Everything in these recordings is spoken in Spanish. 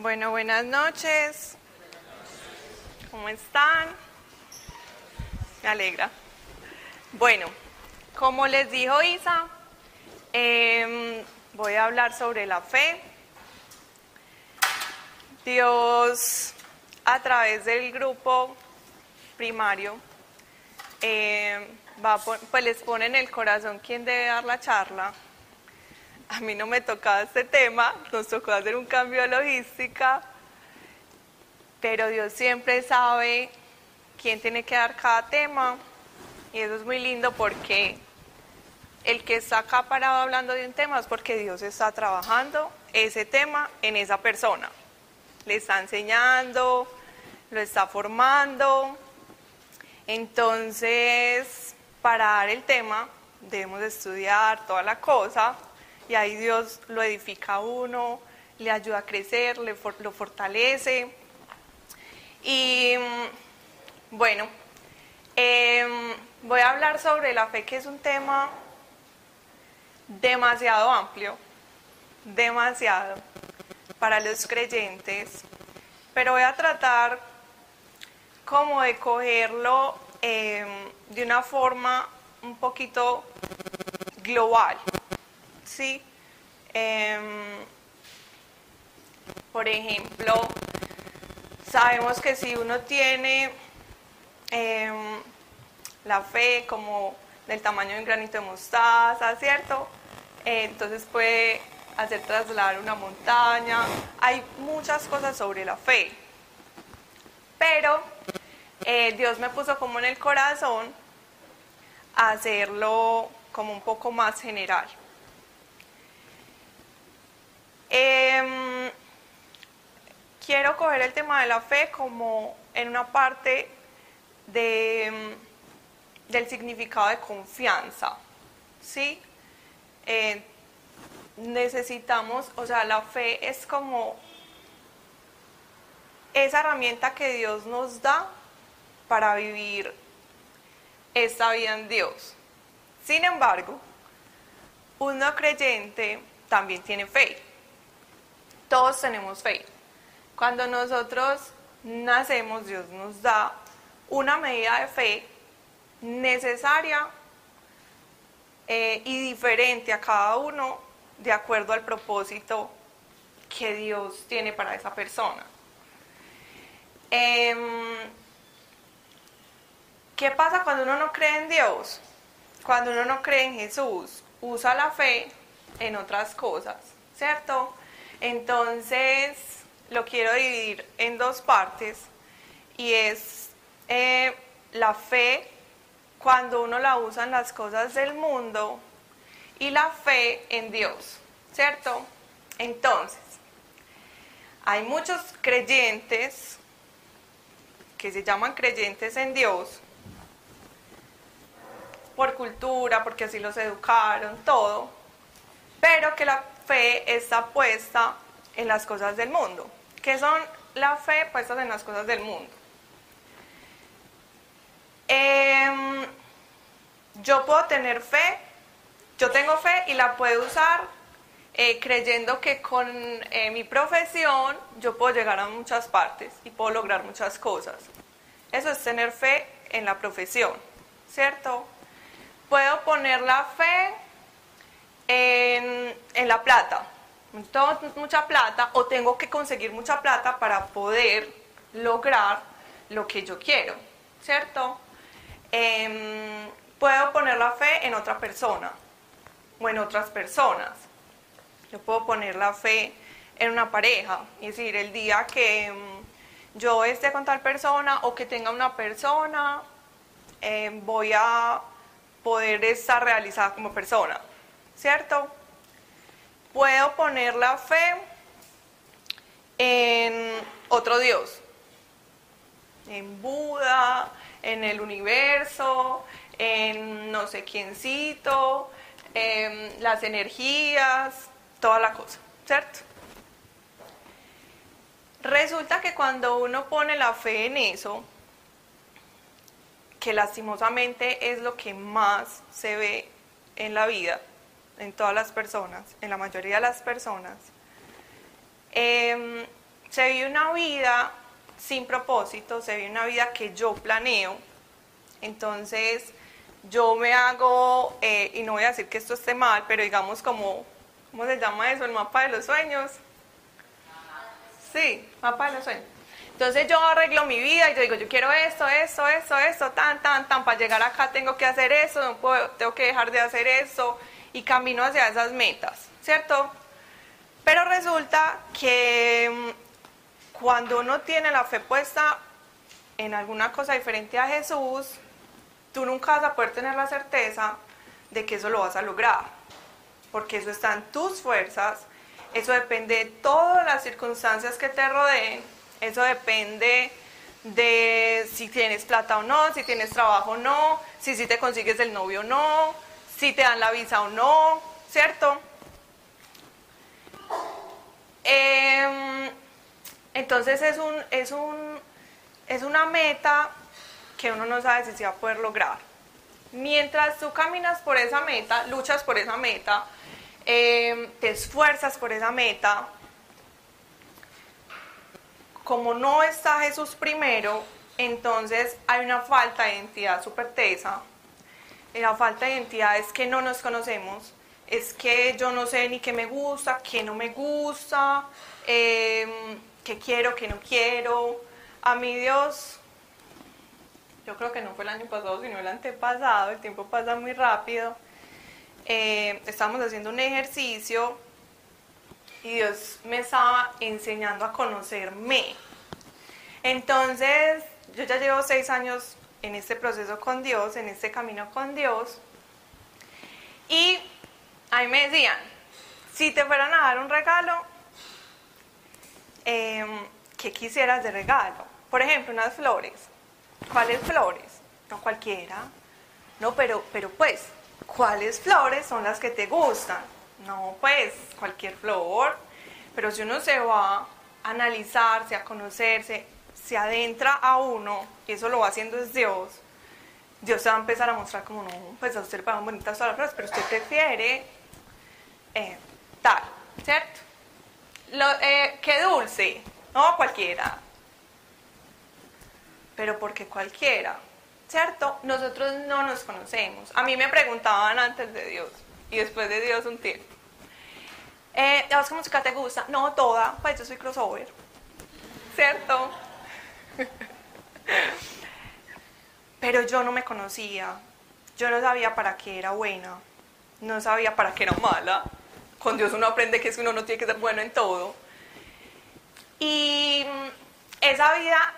Bueno, buenas noches. ¿Cómo están? Me alegra. Bueno, como les dijo Isa, em, voy a hablar sobre la fe. Dios, a través del grupo primario, em, va pues les pone en el corazón quién debe dar la charla a mí no me tocaba este tema, nos tocó hacer un cambio de logística, pero Dios siempre sabe quién tiene que dar cada tema y eso es muy lindo porque el que está acá parado hablando de un tema es porque Dios está trabajando ese tema en esa persona. Le está enseñando, lo está formando. Entonces, para dar el tema, debemos estudiar toda la cosa, y ahí Dios lo edifica a uno, le ayuda a crecer, le lo fortalece. Y mm, bueno, em, voy a hablar sobre la fe, que es un tema demasiado amplio, demasiado para los creyentes, pero voy a tratar como de cogerlo em, de una forma un poquito global, ¿sí? Em, por ejemplo, sabemos que si uno tiene em, la fe como del tamaño de un granito de mostaza, ¿cierto? entonces puede hacer trasladar una montaña. Hay muchas cosas sobre la fe. Pero eh, Dios me puso como en el corazón hacerlo como un poco más general. Em, quiero coger el tema de la fe como en una parte em, del significado de confianza. ¿Sí? Eh, necesitamos, o sea, la fe es como esa herramienta que Dios nos da para vivir esta vida en Dios. Sin embargo, un no creyente también tiene fe. Todos tenemos fe. Cuando nosotros nacemos, Dios nos da una medida de fe necesaria eh, y diferente a cada uno de acuerdo al propósito que Dios tiene para esa persona. Em, ¿Qué pasa cuando uno no cree en Dios? Cuando uno no cree en Jesús, usa la fe en otras cosas, ¿cierto? Entonces, lo quiero dividir en dos partes y es eh, la fe cuando uno la usa en las cosas del mundo y la fe en Dios, ¿cierto? Entonces, hay muchos creyentes que se llaman creyentes en Dios por cultura, porque así los educaron, todo, pero que la fe está puesta en las cosas del mundo. ¿Qué son la fe puestas en las cosas del mundo? Em, yo puedo tener fe, yo tengo fe y la puedo usar eh, creyendo que con eh, mi profesión yo puedo llegar a muchas partes y puedo lograr muchas cosas. Eso es tener fe en la profesión, ¿cierto? Puedo poner la fe en, la plata. Tengo mucha plata o tengo que conseguir mucha plata para poder lograr lo que yo quiero, ¿cierto? Em, puedo poner la fe en otra persona o en otras personas. Yo puedo poner la fe en una pareja, es decir, el día que em, yo esté con tal persona o que tenga una persona, em, voy a poder estar realizada como persona. ¿Cierto? Puedo poner la fe en otro Dios, en Buda, en el universo, en no sé quiéncito, en las energías, toda la cosa, ¿cierto? Resulta que cuando uno pone la fe en eso, que lastimosamente es lo que más se ve en la vida, en todas las personas, en la mayoría de las personas, em, se vive una vida sin propósito, se vive una vida que yo planeo. Entonces, yo me hago, eh, y no voy a decir que esto esté mal, pero digamos como, ¿cómo se llama eso? El mapa de los sueños. Sí, mapa de los sueños. Entonces yo arreglo mi vida y yo digo, yo quiero esto, esto, esto, esto, tan, tan, tan, para llegar acá tengo que hacer eso, no puedo, tengo que dejar de hacer eso y camino hacia esas metas, ¿cierto? Pero resulta que mm, cuando uno tiene la fe puesta en alguna cosa diferente a Jesús, tú nunca vas a poder tener la certeza de que eso lo vas a lograr, porque eso está en tus fuerzas, eso depende de todas las circunstancias que te rodeen eso depende de si tienes plata o no, si tienes trabajo o no, si, si te consigues el novio o no, si te dan la visa o no, ¿cierto? Em, entonces es, un, es, un, es una meta que uno no sabe si se va a poder lograr. Mientras tú caminas por esa meta, luchas por esa meta, em, te esfuerzas por esa meta, como no está Jesús primero, entonces hay una falta de identidad súper tesa. La falta de identidad es que no nos conocemos, es que yo no sé ni qué me gusta, qué no me gusta, em, qué quiero, qué no quiero. A mí Dios, yo creo que no fue el año pasado, sino el antepasado, el tiempo pasa muy rápido. Eh, estábamos haciendo un ejercicio y Dios me estaba enseñando a conocerme. Entonces, yo ya llevo seis años en este proceso con Dios, en este camino con Dios, y ahí me decían, si te fueran a dar un regalo, em, ¿qué quisieras de regalo? Por ejemplo, unas flores. ¿Cuáles flores? No cualquiera. No, pero, pero pues, ¿cuáles flores son las que te gustan? No, pues cualquier flor, pero si uno se va a analizarse, a conocerse, se adentra a uno, y eso lo va haciendo es Dios, Dios se va a empezar a mostrar como, no, pues a usted le pagan bonitas todas las flores, pero usted prefiere eh, tal, ¿cierto? Eh, qué dulce, no cualquiera, pero porque cualquiera, ¿cierto? Nosotros no nos conocemos. A mí me preguntaban antes de Dios, y después de Dios un tiempo. Eh, ¿Qué música te gusta? No, toda, pues yo soy crossover. ¿Cierto? Pero yo no me conocía. Yo no sabía para qué era buena. No sabía para qué era mala. Con Dios uno aprende que uno no tiene que ser bueno en todo. Y esa vida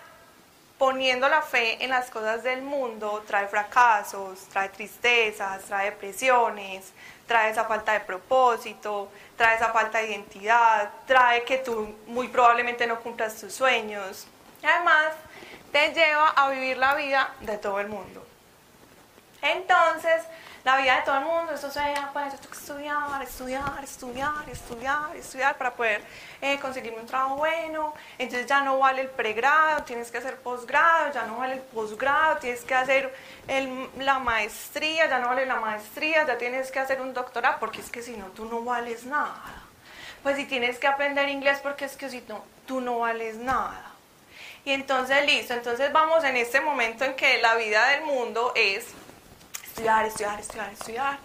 poniendo la fe en las cosas del mundo trae fracasos, trae tristezas, trae depresiones, trae esa falta de propósito, trae esa falta de identidad, trae que tú muy probablemente no cumplas tus sueños. Y además te lleva a vivir la vida de todo el mundo. Entonces, la vida de todo el mundo, eso sea, pues yo tengo que estudiar, estudiar, estudiar, estudiar, estudiar para poder eh, conseguirme un trabajo bueno. Entonces ya no vale el pregrado, tienes que hacer posgrado, ya no vale el posgrado, tienes que hacer la maestría, ya no vale la maestría, ya tienes que hacer un doctorado, porque es que si no, tú no vales nada. Pues si tienes que aprender inglés, porque es que si no, tú no vales nada. Y entonces, listo, entonces vamos en este momento en que la vida del mundo es estudiar, estudiar, estudiar, estudiar.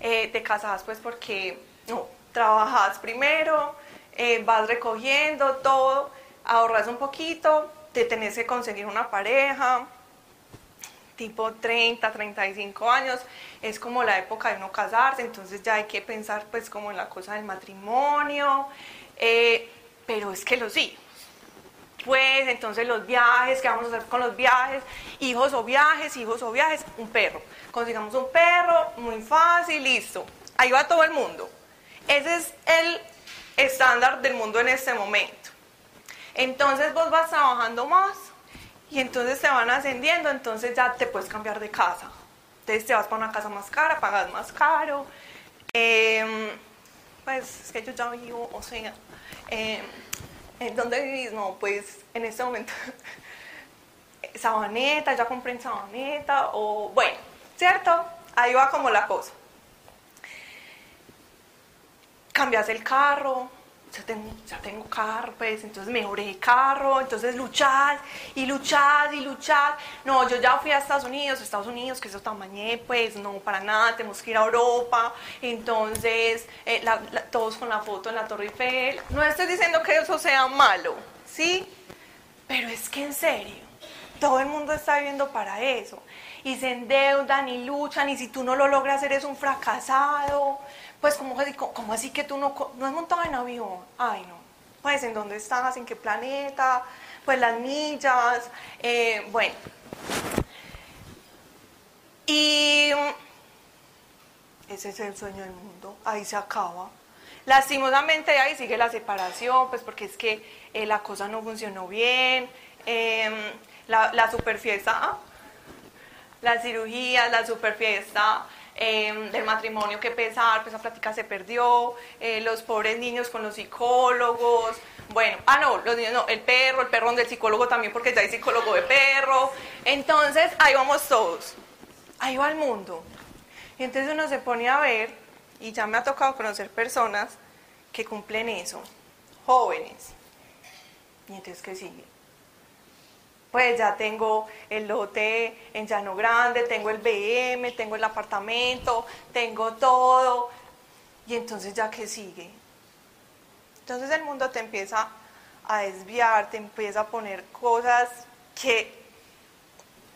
Eh, te casas pues porque no, trabajas primero, eh, vas recogiendo todo, ahorras un poquito, te tenés que conseguir una pareja, tipo 30, 35 años, es como la época de uno casarse, entonces ya hay que pensar pues como en la cosa del matrimonio, eh, pero es que los hijos, pues entonces los viajes, ¿qué vamos a hacer con los viajes? Hijos o viajes, hijos o viajes, un perro. Consigamos un perro, muy fácil, listo. Ahí va todo el mundo. Ese es el estándar del mundo en este momento. Entonces vos vas trabajando más y entonces te van ascendiendo, entonces ya te puedes cambiar de casa. Entonces te vas para una casa más cara, pagas más caro. Em, pues es que yo ya vivo, o sea, ¿En dónde vivís? No, pues en este momento Sabaneta, ya compré en Sabaneta, o bueno, ¿cierto? Ahí va como la cosa. Cambias el carro, ya tengo, ya tengo carro, pues, entonces mejoré carro, entonces luchar y luchar y luchar. No, yo ya fui a Estados Unidos, Estados Unidos, que eso tamañé, pues, no, para nada, tenemos que ir a Europa, entonces, eh, todos con la foto en la Torre Eiffel. No estoy diciendo que eso sea malo, ¿sí? Pero es que en serio, todo el mundo está viviendo para eso. Y se endeudan y luchan, y si tú no lo logras, eres un fracasado pues, ¿cómo, cómo así que tú no, no has montado en avión? Ay, no. Pues, ¿en dónde estás? ¿En qué planeta? Pues las millas. Eh, bueno. Y ese es el sueño del mundo. Ahí se acaba. Lastimosamente ahí sigue la separación, pues porque es que eh, la cosa no funcionó bien. Em, la, la superfiesta, ¿ah? la cirugía, la superfiesta Em, del matrimonio que pesar, pues esa plática se perdió, eh, los pobres niños con los psicólogos, bueno, ah no, los niños no, el perro, el perro del psicólogo también porque ya hay psicólogo de perro, entonces ahí vamos todos, ahí va el mundo. Y entonces uno se pone a ver, y ya me ha tocado conocer personas que cumplen eso, jóvenes. Y entonces, ¿qué sigue? Pues ya tengo el lote en Llano Grande, tengo el BM, tengo el apartamento, tengo todo. Y entonces ya que sigue. Entonces el mundo te empieza a desviar, te empieza a poner cosas que,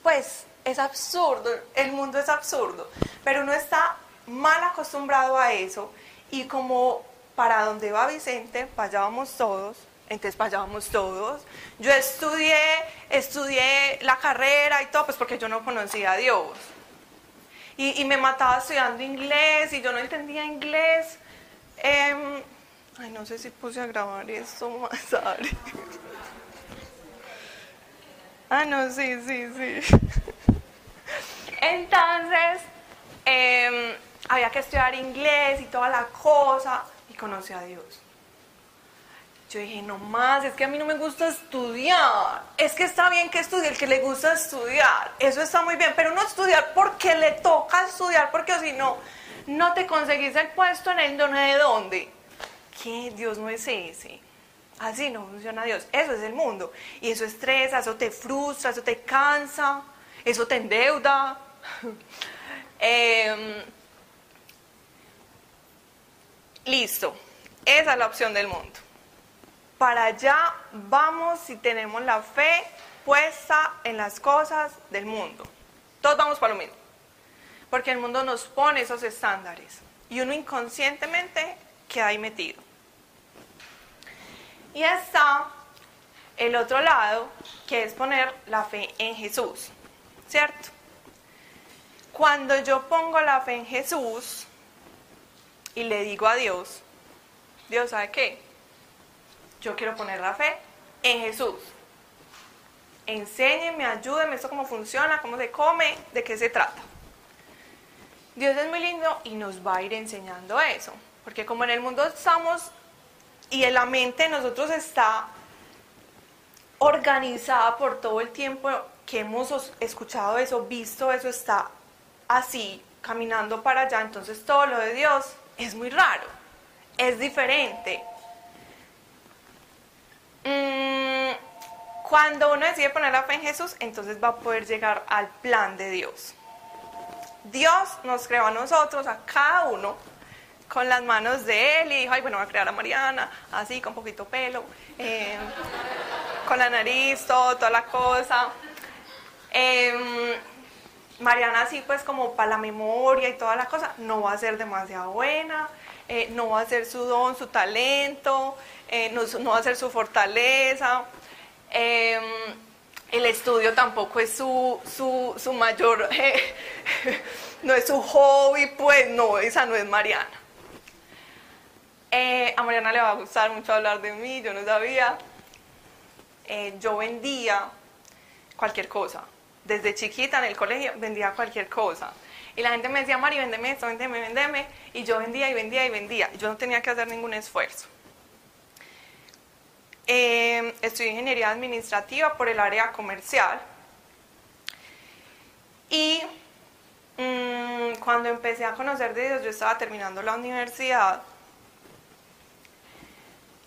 pues, es absurdo, el mundo es absurdo, pero uno está mal acostumbrado a eso y como para donde va Vicente, vamos todos, entonces vayamos todos. Yo estudié, estudié la carrera y todo, pues porque yo no conocía a Dios. Y, me mataba estudiando inglés y yo no entendía inglés. Em, ay, no sé si puse a grabar esto más tarde. ah, no, sí, sí, sí. Entonces, em, había que estudiar inglés y toda la cosa y conocí a Dios. Yo dije, no más, es que a mí no me gusta estudiar. Es que está bien que estudie el que le gusta estudiar. Eso está muy bien, pero no estudiar porque le toca estudiar, porque si no, no te conseguís el puesto en el donde de dónde. ¿Qué? Dios no es ese. Así no funciona Dios. Eso es el mundo. Y eso estresa, eso te frustra, eso te cansa, eso te endeuda. Em, listo. Esa es la opción del mundo para allá vamos si tenemos la fe puesta en las cosas del mundo. Todos vamos para lo mismo. Porque el mundo nos pone esos estándares y uno inconscientemente queda ahí metido. Y está el otro lado, que es poner la fe en Jesús, ¿cierto? Cuando yo pongo la fe en Jesús y le digo a Dios, Dios, ¿sabe qué? Yo quiero poner la fe en Jesús. Enséñenme, ayúdenme, esto cómo funciona, cómo se come, de qué se trata. Dios es muy lindo y nos va a ir enseñando eso. Porque como en el mundo estamos y en la mente nosotros está organizada por todo el tiempo que hemos escuchado eso, visto eso, está así, caminando para allá. Entonces todo lo de Dios es muy raro, es diferente. Mm, cuando uno decide poner la fe en Jesús, entonces va a poder llegar al plan de Dios. Dios nos creó a nosotros, a cada uno, con las manos de Él y dijo, ay, bueno, voy a crear a Mariana, así, con poquito pelo, em, con la nariz, todo, toda la cosa. Em, Mariana así pues como para la memoria y toda la cosa, no va a ser demasiado buena, eh, no va a ser su don, su talento, eh, no, va a ser su fortaleza. Em, el estudio tampoco es su, su, mayor, no es su hobby, pues no, esa no es Mariana. Eh, a Mariana le va a gustar mucho hablar de mí, yo no sabía. Eh, yo vendía cualquier cosa. Desde chiquita en el colegio vendía cualquier cosa. Y la gente me decía, Mari, vendeme esto, vendeme, vendeme. Y yo vendía y vendía y vendía. Yo no tenía que hacer ningún esfuerzo. Eh, estudié ingeniería administrativa por el área comercial. Y mm, cuando empecé a conocer de Dios, yo estaba terminando la universidad.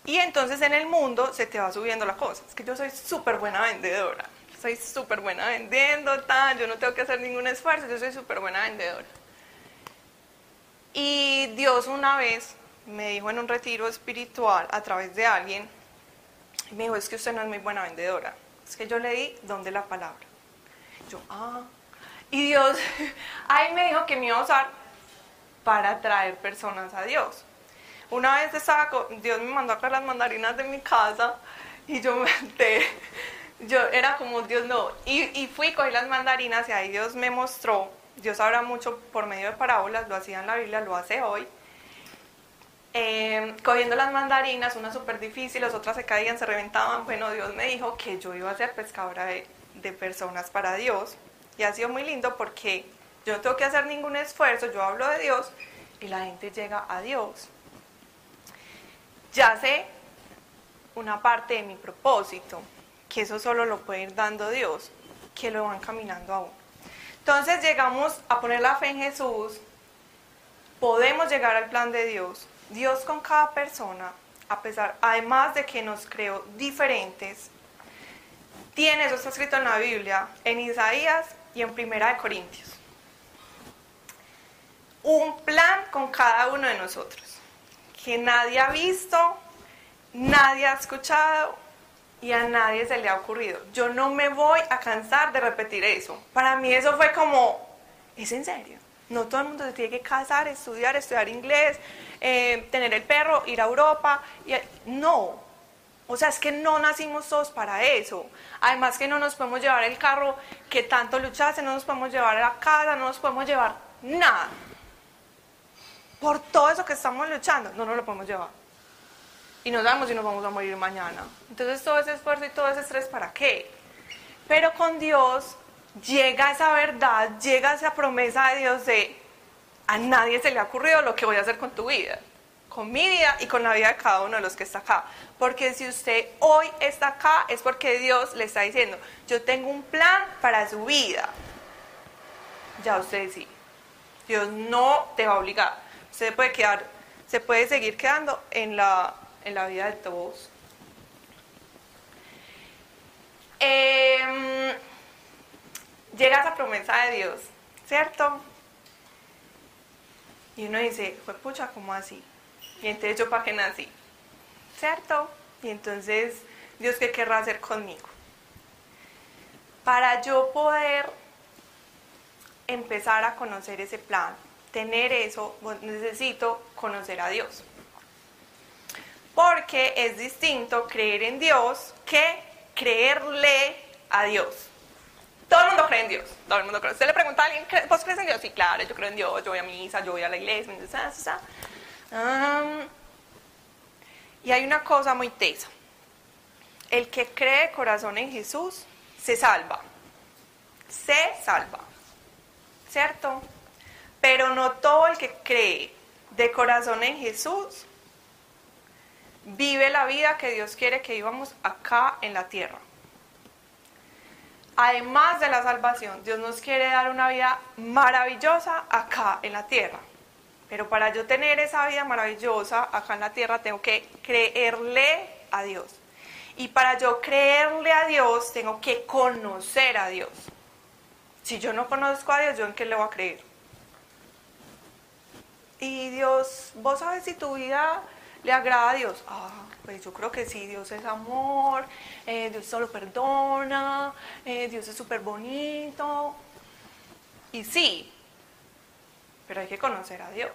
Y entonces en el mundo se te va subiendo la cosa. Es que yo soy súper buena vendedora. Soy súper buena vendiendo, tal, yo no tengo que hacer ningún esfuerzo, yo soy súper buena vendedora. Y Dios una vez me dijo en un retiro espiritual a través de alguien, me dijo, es que usted no es muy buena vendedora. Es que yo le di donde la palabra. Yo, ah. Y Dios ahí me dijo que me iba a usar para atraer personas a Dios. Una vez estaba, Dios me mandó a traer las mandarinas de mi casa y yo me yo era como, Dios no, y, y fui, cogí las mandarinas y ahí Dios me mostró, Dios habla mucho por medio de parábolas, lo hacía en la Biblia, lo hace hoy, eh, cogiendo las mandarinas, unas súper difíciles, otras se caían, se reventaban, bueno, Dios me dijo que yo iba a ser pescadora de, de personas para Dios, y ha sido muy lindo porque yo no tengo que hacer ningún esfuerzo, yo hablo de Dios y la gente llega a Dios. Ya sé una parte de mi propósito, que eso solo lo puede ir dando Dios, que lo van caminando aún. Entonces llegamos a poner la fe en Jesús, podemos llegar al plan de Dios. Dios con cada persona, a pesar, además de que nos creó diferentes, tiene, eso está escrito en la Biblia, en Isaías y en Primera de Corintios. Un plan con cada uno de nosotros, que nadie ha visto, nadie ha escuchado y a nadie se le ha ocurrido. Yo no me voy a cansar de repetir eso. Para mí eso fue como, ¿es en serio? No todo el mundo se tiene que casar, estudiar, estudiar inglés, eh, tener el perro, ir a Europa. Y, no, o sea, es que no nacimos todos para eso. Además que no nos podemos llevar el carro que tanto luchaste, no nos podemos llevar la casa, no nos podemos llevar nada. Por todo eso que estamos luchando, no nos lo podemos llevar y no sabemos si nos vamos a morir mañana. Entonces todo ese esfuerzo y todo ese estrés, ¿para qué? Pero con Dios llega esa verdad, llega esa promesa de Dios de a nadie se le ha ocurrido lo que voy a hacer con tu vida, con mi vida y con la vida de cada uno de los que está acá. Porque si usted hoy está acá es porque Dios le está diciendo, yo tengo un plan para su vida. Ya usted sí. Dios no te va a obligar. Usted puede quedar, se puede seguir quedando en la en la vida de todos. Em, llega esa promesa de Dios, ¿cierto? Y uno dice, fue pucha, ¿cómo así? Y entonces yo para qué nací, ¿cierto? Y entonces, Dios, ¿qué querrá hacer conmigo? Para yo poder empezar a conocer ese plan, tener eso, necesito conocer a Dios porque es distinto creer en Dios que creerle a Dios. Todo el mundo cree en Dios, todo el mundo cree. Usted le pregunta a alguien, ¿vos crees en Dios? Sí, claro, yo creo en Dios, yo voy a misa, yo voy a la iglesia, y hay una cosa muy tesa. El que cree corazón en Jesús se salva. Se salva. ¿Cierto? Pero no todo el que cree de corazón en Jesús vive la vida que Dios quiere que vivamos acá en la tierra. Además de la salvación, Dios nos quiere dar una vida maravillosa acá en la tierra. Pero para yo tener esa vida maravillosa acá en la tierra, tengo que creerle a Dios. Y para yo creerle a Dios, tengo que conocer a Dios. Si yo no conozco a Dios, ¿yo en qué le voy a creer? Y Dios, vos sabes si tu vida le agrada a Dios? Ah, pues yo creo que sí, Dios es amor, eh, Dios solo perdona, eh, Dios es súper bonito. Y sí, pero hay que conocer a Dios.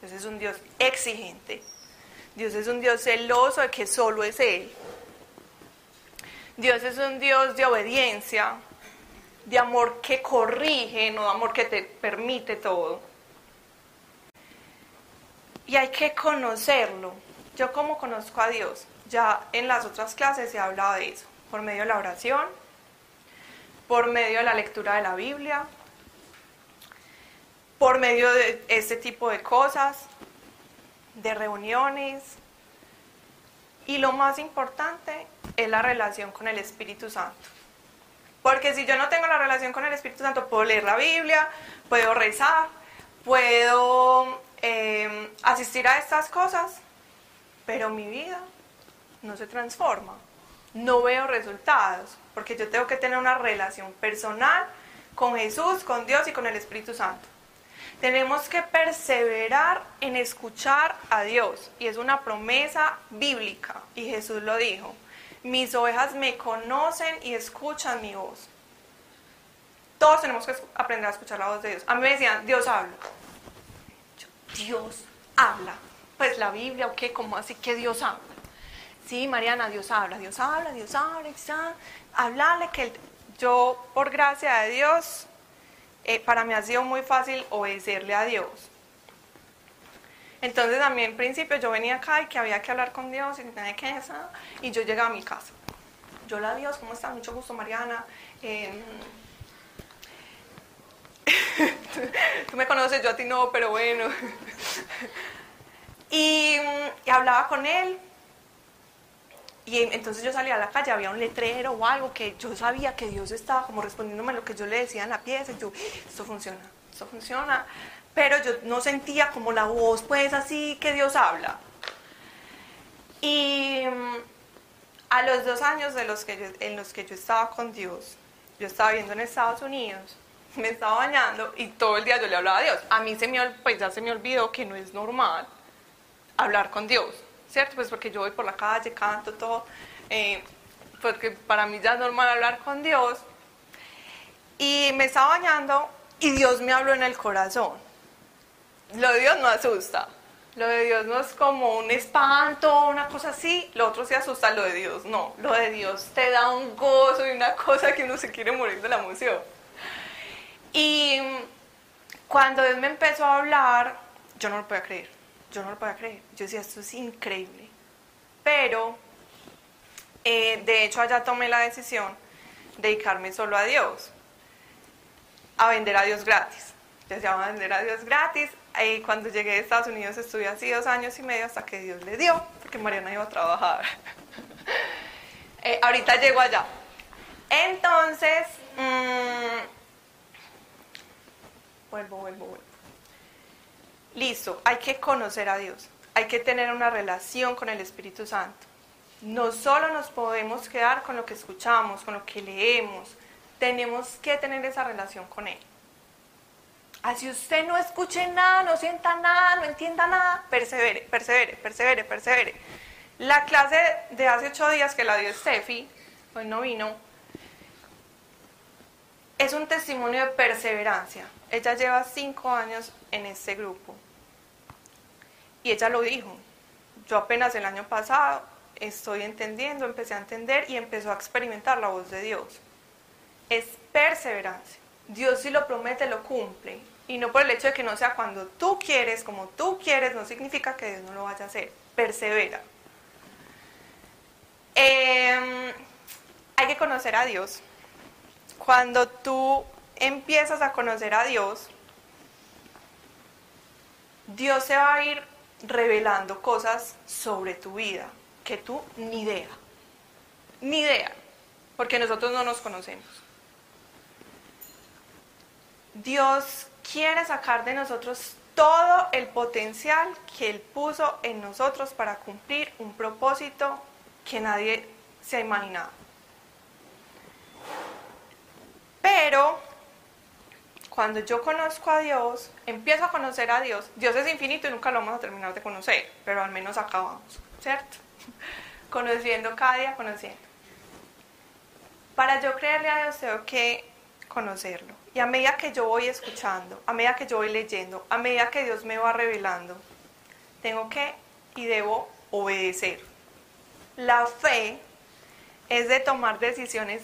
Dios es un Dios exigente. Dios es un Dios celoso de que solo es Él. Dios es un Dios de obediencia, de amor que corrige, no de amor que te permite todo y hay que conocerlo. Yo como conozco a Dios, ya en las otras clases he hablado de eso, por medio de la oración, por medio de la lectura de la Biblia, por medio de este tipo de cosas, de reuniones. Y lo más importante es la relación con el Espíritu Santo. Porque si yo no tengo la relación con el Espíritu Santo, puedo leer la Biblia, puedo rezar, puedo Em, asistir a estas cosas, pero mi vida no se transforma. No veo resultados, porque yo tengo que tener una relación personal con Jesús, con Dios y con el Espíritu Santo. Tenemos que perseverar en escuchar a Dios y es una promesa bíblica y Jesús lo dijo. Mis ovejas me conocen y escuchan mi voz. Todos tenemos que aprender a escuchar la voz de Dios. A mí me decían, Dios habla. Dios habla. Pues la Biblia, ¿o qué? ¿Cómo así que Dios habla? Sí, Mariana, Dios habla, Dios habla, Dios habla, habla. Hablarle que yo, por gracia de Dios, eh, para mí ha sido muy fácil obedecerle a Dios. Entonces a mí en principio yo venía acá y que había que hablar con Dios y que y yo llegaba a mi casa. Yo la Dios, ¿cómo está? Mucho gusto, Mariana. Em, tú me conoces, yo a ti no, pero bueno. y, y hablaba con él y entonces yo salía a la calle, había un letrero o algo que yo sabía que Dios estaba como respondiéndome lo que yo le decía en la pieza. Y yo, esto funciona, esto funciona. Pero yo no sentía como la voz, pues así que Dios habla. Y a los dos años de los que en los que yo estaba con Dios, yo estaba viendo en Estados Unidos, me estaba bañando y todo el día yo le hablaba a Dios. A mí se me, pues ya se me olvidó que no es normal hablar con Dios ¿cierto? Pues porque yo voy por la calle, canto, todo, eh, porque para mí ya es normal hablar con Dios. Y me estaba bañando y Dios me habló en el corazón. Lo de Dios no asusta. Lo de Dios no es como un espanto, una cosa así. Lo otro se asusta, lo de Dios no. Lo de Dios te da un gozo y una cosa que uno se quiere morir de la emoción. Y cuando Dios me empezó a hablar, yo no lo podía creer yo no lo podía creer. Yo decía, esto es increíble. Pero, eh, de hecho, allá tomé la decisión de dedicarme solo a Dios, a vender a Dios gratis. Ya se llama vender a Dios gratis. Y cuando llegué a Estados Unidos estuve así dos años y medio hasta que Dios le dio, porque Mariana iba a trabajar. Eh, ahorita llego allá. Entonces, mm, vuelvo, vuelvo, vuelvo. Listo, hay que conocer a Dios, hay que tener una relación con el Espíritu Santo. No solo nos podemos quedar con lo que escuchamos, con lo que leemos, tenemos que tener esa relación con Él. Así usted no escuche nada, no sienta nada, no entienda nada, persevere, persevere, persevere, persevere. La clase de hace ocho días que la dio Steffi, hoy no vino, es un testimonio de perseverancia. Ella lleva cinco años en este grupo. Y ella lo dijo. Yo apenas el año pasado estoy entendiendo, empecé a entender y empezó a experimentar la voz de Dios. Es perseverancia. Dios si lo promete, lo cumple. Y no por el hecho de que no sea cuando tú quieres, como tú quieres, no significa que Dios no lo vaya a hacer. Persevera. Em, hay que conocer a Dios. Cuando tú empiezas a conocer a Dios, Dios se va a ir revelando cosas sobre tu vida que tú ni idea, ni idea, porque nosotros no nos conocemos. Dios quiere sacar de nosotros todo el potencial que Él puso en nosotros para cumplir un propósito que nadie se ha imaginado. Pero cuando yo conozco a Dios, empiezo a conocer a Dios, Dios es infinito y nunca lo vamos a terminar de conocer, pero al menos acabamos, ¿cierto? Conociendo cada día, conociendo. Para yo creerle a Dios tengo que conocerlo. Y a medida que yo voy escuchando, a medida que yo voy leyendo, a medida que Dios me va revelando, tengo que y debo obedecer. La fe es de tomar decisiones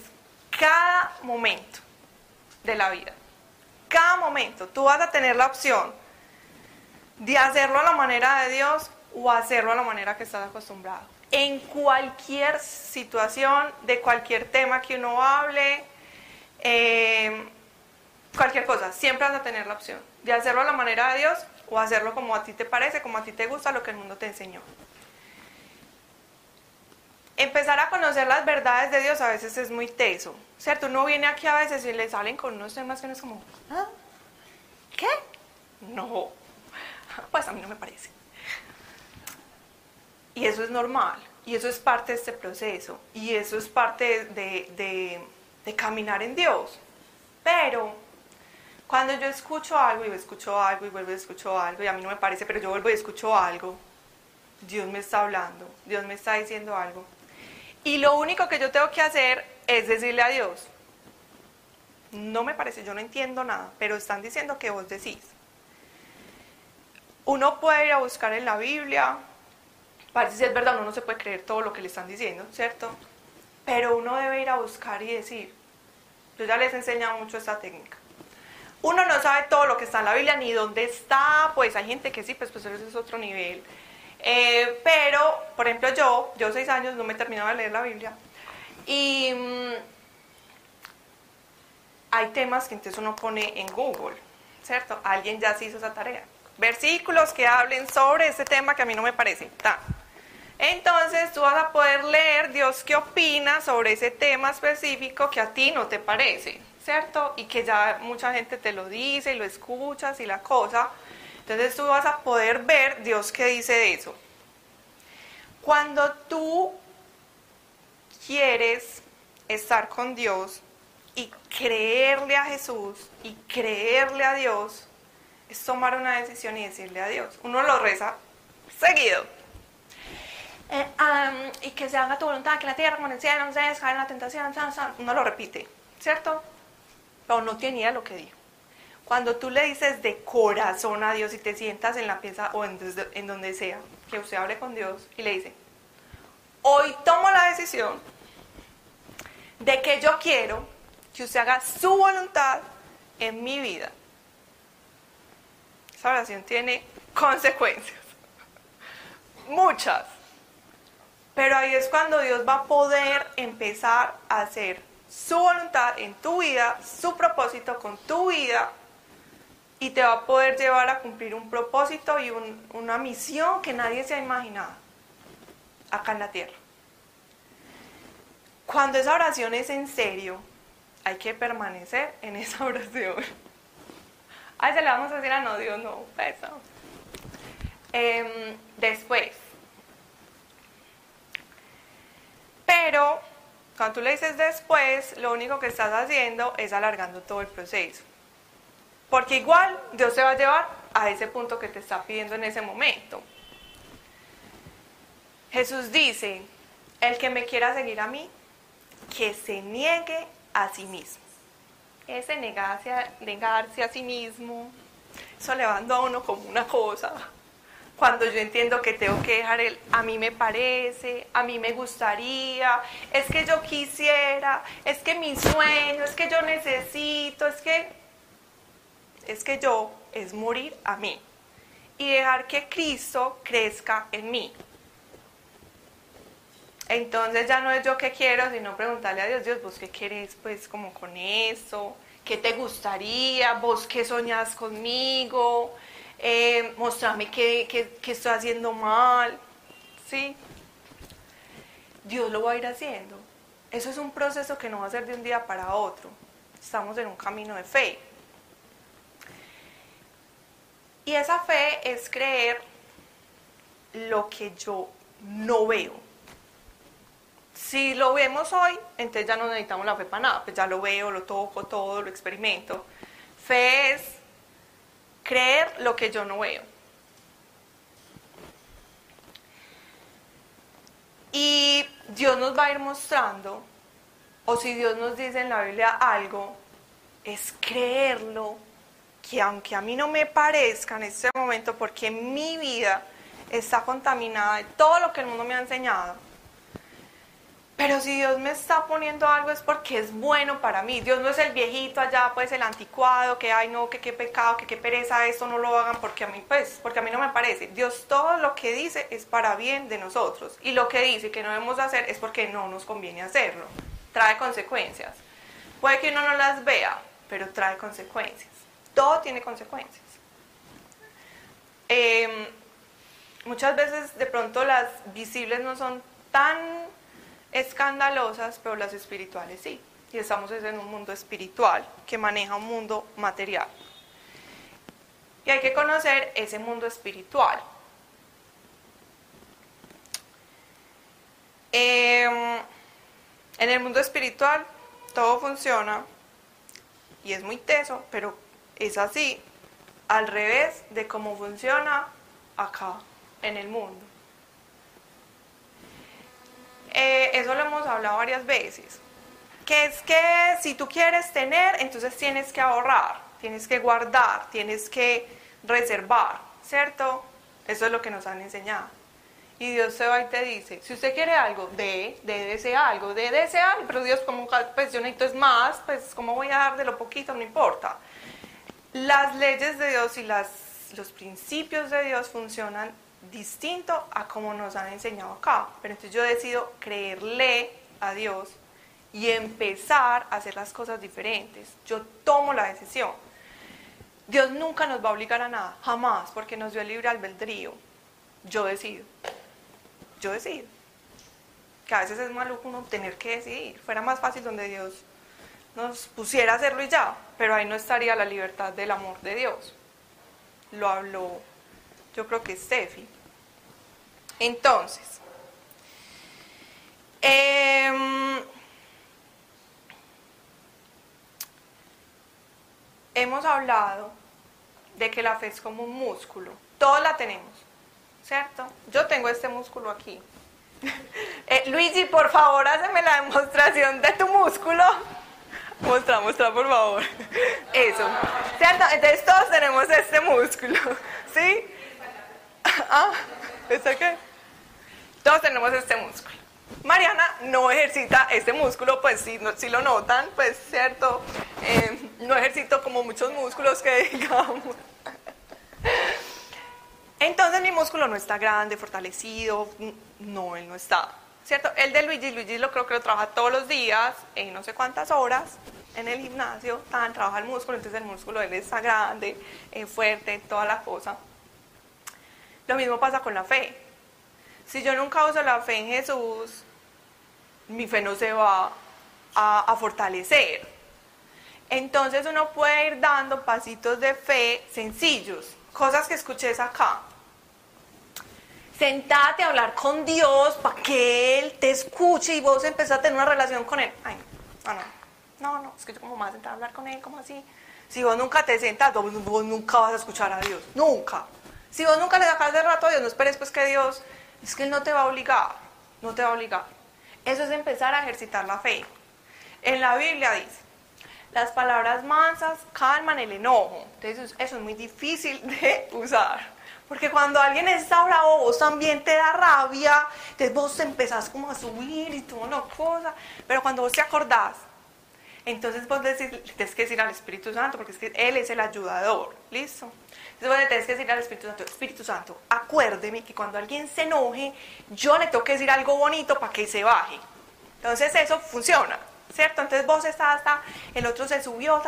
cada momento de la vida cada momento tú vas a tener la opción de hacerlo a la manera de Dios o hacerlo a la manera que estás acostumbrado. En cualquier situación, de cualquier tema que uno hable, eh, cualquier cosa, siempre vas a tener la opción de hacerlo a la manera de Dios o hacerlo como a ti te parece, como a ti te gusta, lo que el mundo te enseñó. Empezar a conocer las verdades de Dios a veces es muy teso, ¿cierto? Uno viene aquí a veces y le salen con unos temas que no es como, ¿ah? ¿Qué? No, pues a mí no me parece. Y eso es normal, y eso es parte de este proceso, y eso es parte de, de caminar en Dios. Pero cuando yo escucho algo y escucho algo y vuelvo y escucho algo y a mí no me parece, pero yo vuelvo y escucho algo, Dios me está hablando, Dios me está diciendo algo. Y lo único que yo tengo que hacer es decirle a Dios, no me parece, yo no entiendo nada, pero están diciendo que vos decís. Uno puede ir a buscar en la Biblia, parece si verdad, uno no se puede creer todo lo que le están diciendo, ¿cierto? Pero uno debe ir a buscar y decir, yo ya les he enseñado mucho esta técnica uno no sabe todo lo que está en la Biblia ni dónde está, pues hay gente que sí, pues, pues eso es otro nivel. Eh, pero, por ejemplo, yo, yo seis años no me he terminado de leer la Biblia y mm, hay temas que entonces uno pone en Google, ¿cierto? Alguien ya se hizo esa tarea. Versículos que hablen sobre ese tema que a mí no me parece. Entonces tú vas a poder leer Dios qué opina sobre ese tema específico que a ti no te parece. ¿cierto? Y que ya mucha gente te lo dice y lo escuchas y la cosa. Entonces tú vas a poder ver Dios qué dice de eso. Cuando tú quieres estar con Dios y creerle a Jesús y creerle a Dios, es tomar una decisión y decirle a Dios. Uno lo reza seguido. Eh, y que se haga tu voluntad, que la tierra como en el cielo, no se en la tentación, uno lo repite, ¿cierto? pero no tenía lo que dijo. Cuando tú le dices de corazón a Dios y te sientas en la pieza o en, donde sea, que usted hable con Dios y le dice, hoy tomo la decisión de que yo quiero que usted haga su voluntad en mi vida. Esa oración tiene consecuencias, muchas. Pero ahí es cuando Dios va a poder empezar a hacer su voluntad en tu vida, su propósito con tu vida y te va a poder llevar a cumplir un propósito y una misión que nadie se ha imaginado acá en la tierra. Cuando esa oración es en serio, hay que permanecer en esa oración. Ay, se le vamos a decir a no, Dios, no, eso. Em, después. Pero cuando tú le dices después, lo único que estás haciendo es alargando todo el proceso. Porque igual Dios te va a llevar a ese punto que te está pidiendo en ese momento. Jesús dice, el que me quiera seguir a mí, que se niegue a sí mismo. Ese negarse a, negarse a sí mismo, eso le va a uno como una cosa cuando yo entiendo que tengo que dejar el a mí me parece, a mí me gustaría, es que yo quisiera, es que mi sueño, es que yo necesito, es que es que yo es morir a mí y dejar que Cristo crezca en mí. Entonces ya no es yo que quiero, sino preguntarle a Dios, Dios, vos qué querés pues como con eso, qué te gustaría, vos qué soñás conmigo, eh, mostrarme que, estoy haciendo mal, ¿sí? Dios lo va a ir haciendo. Eso es un proceso que no va a ser de un día para otro. Estamos en un camino de fe. Y esa fe es creer lo que yo no veo. Si lo vemos hoy, entonces ya no necesitamos la fe para nada, pues ya lo veo, lo toco todo, lo experimento. Fe es creer lo que yo no veo. Y Dios nos va a ir mostrando, o si Dios nos dice en la Biblia algo, es creerlo, que aunque a mí no me parezca en este momento, porque mi vida está contaminada de todo lo que el mundo me ha enseñado, pero si Dios me está poniendo algo es porque es bueno para mí. Dios no es el viejito allá, pues el anticuado, que ay no, que qué pecado, que qué pereza, esto no lo hagan porque a mí, pues, porque a mí no me parece. Dios todo lo que dice es para bien de nosotros. Y lo que dice que no debemos hacer es porque no nos conviene hacerlo. Trae consecuencias. Puede que uno no las vea, pero trae consecuencias. Todo tiene consecuencias. Em, muchas veces de pronto las visibles no son tan escandalosas, pero las espirituales sí. Y estamos en un mundo espiritual que maneja un mundo material. Y hay que conocer ese mundo espiritual. Em, en el mundo espiritual todo funciona y es muy teso, pero es así, al revés de cómo funciona acá, en el mundo. Eh, eso lo hemos hablado varias veces, que es que si tú quieres tener, entonces tienes que ahorrar, tienes que guardar, tienes que reservar, ¿cierto? Eso es lo que nos han enseñado. Y Dios se va y te dice, si usted quiere algo, de, de ese algo, de, de ese algo, pero Dios como, pues yo necesito es más, pues como voy a dar de lo poquito, no importa. Las leyes de Dios y los principios de Dios funcionan distinto a como nos han enseñado acá. Pero entonces yo decido creerle a Dios y empezar a hacer las cosas diferentes. Yo tomo la decisión. Dios nunca nos va a obligar a nada, jamás, porque nos dio el libre albedrío. Yo decido yo decido. Que a veces es maluco uno tener que decidir. Fuera más fácil donde Dios nos pusiera a hacerlo y ya, pero ahí no estaría la libertad del amor de Dios. Lo habló, yo creo que Steffi. Entonces, em, hemos hablado de que la fe es como un músculo. Todos la tenemos. ¿cierto? Yo tengo este músculo aquí. Eh, Luigi, por favor, hazme la demostración de tu músculo. Muestra, muestra, por favor. Eso. ¿Cierto? Entonces todos tenemos este músculo. ¿Sí? Ah, ¿este qué? Todos tenemos este músculo. Mariana no ejercita este músculo, pues si, si lo notan, pues cierto, eh, no ejercito como muchos músculos que digamos. Entonces mi músculo no está grande, fortalecido, no, él no está, ¿cierto? El de Luigi, Luigi lo creo que lo trabaja todos los días, en no sé cuántas horas, en el gimnasio, tan, trabaja el músculo, entonces el músculo de él está grande, eh, fuerte, toda la cosa. Lo mismo pasa con la fe. Si yo nunca uso la fe en Jesús, mi fe no se va a, a fortalecer. Entonces uno puede ir dando pasitos de fe sencillos, cosas que escuches acá sentate a hablar con Dios para que Él te escuche y vos empezás a tener una relación con Él. Ay, no, no, no, no, es que yo como más sentar a hablar con Él, como así. Si vos nunca te sentas, vos, nunca vas a escuchar a Dios, nunca. Si vos nunca le sacas de rato a Dios, no esperes pues que Dios, es que Él no te va a obligar, no te va a obligar. Eso es empezar a ejercitar la fe. En la Biblia dice, las palabras mansas calman el enojo. Entonces eso es muy difícil de usar. Porque cuando alguien está bravo, vos también te da rabia, entonces vos empezás como a subir y toda una cosa, pero cuando vos te acordás, entonces vos decís, tienes que decir al Espíritu Santo, porque es que Él es el ayudador, ¿listo? Entonces vos tenés que decir al Espíritu Santo, Espíritu Santo, acuérdeme que cuando alguien se enoje, yo le tengo que decir algo bonito para que se baje. Entonces eso funciona, ¿cierto? Entonces vos estás hasta, el otro se subió,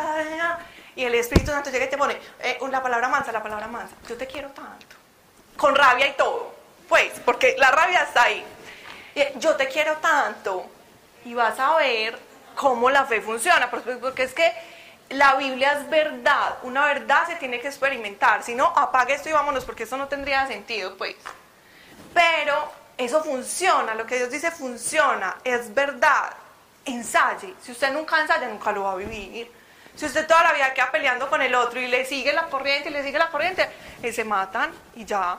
y el Espíritu Santo llega y te pone eh, la palabra mansa, la palabra mansa. Yo te quiero tanto. Con rabia y todo. Pues, porque la rabia está ahí. Yo te quiero tanto. Y vas a ver cómo la fe funciona. Porque es que la Biblia es verdad. Una verdad se tiene que experimentar. Si no, apague esto y vámonos, porque eso no tendría sentido, pues. Pero eso funciona. Lo que Dios dice funciona. Es verdad. Ensaye. Si usted nunca ensaya, nunca lo va a vivir. Si usted toda la vida queda peleando con el otro y le sigue la corriente y le sigue la corriente, y se matan y ya.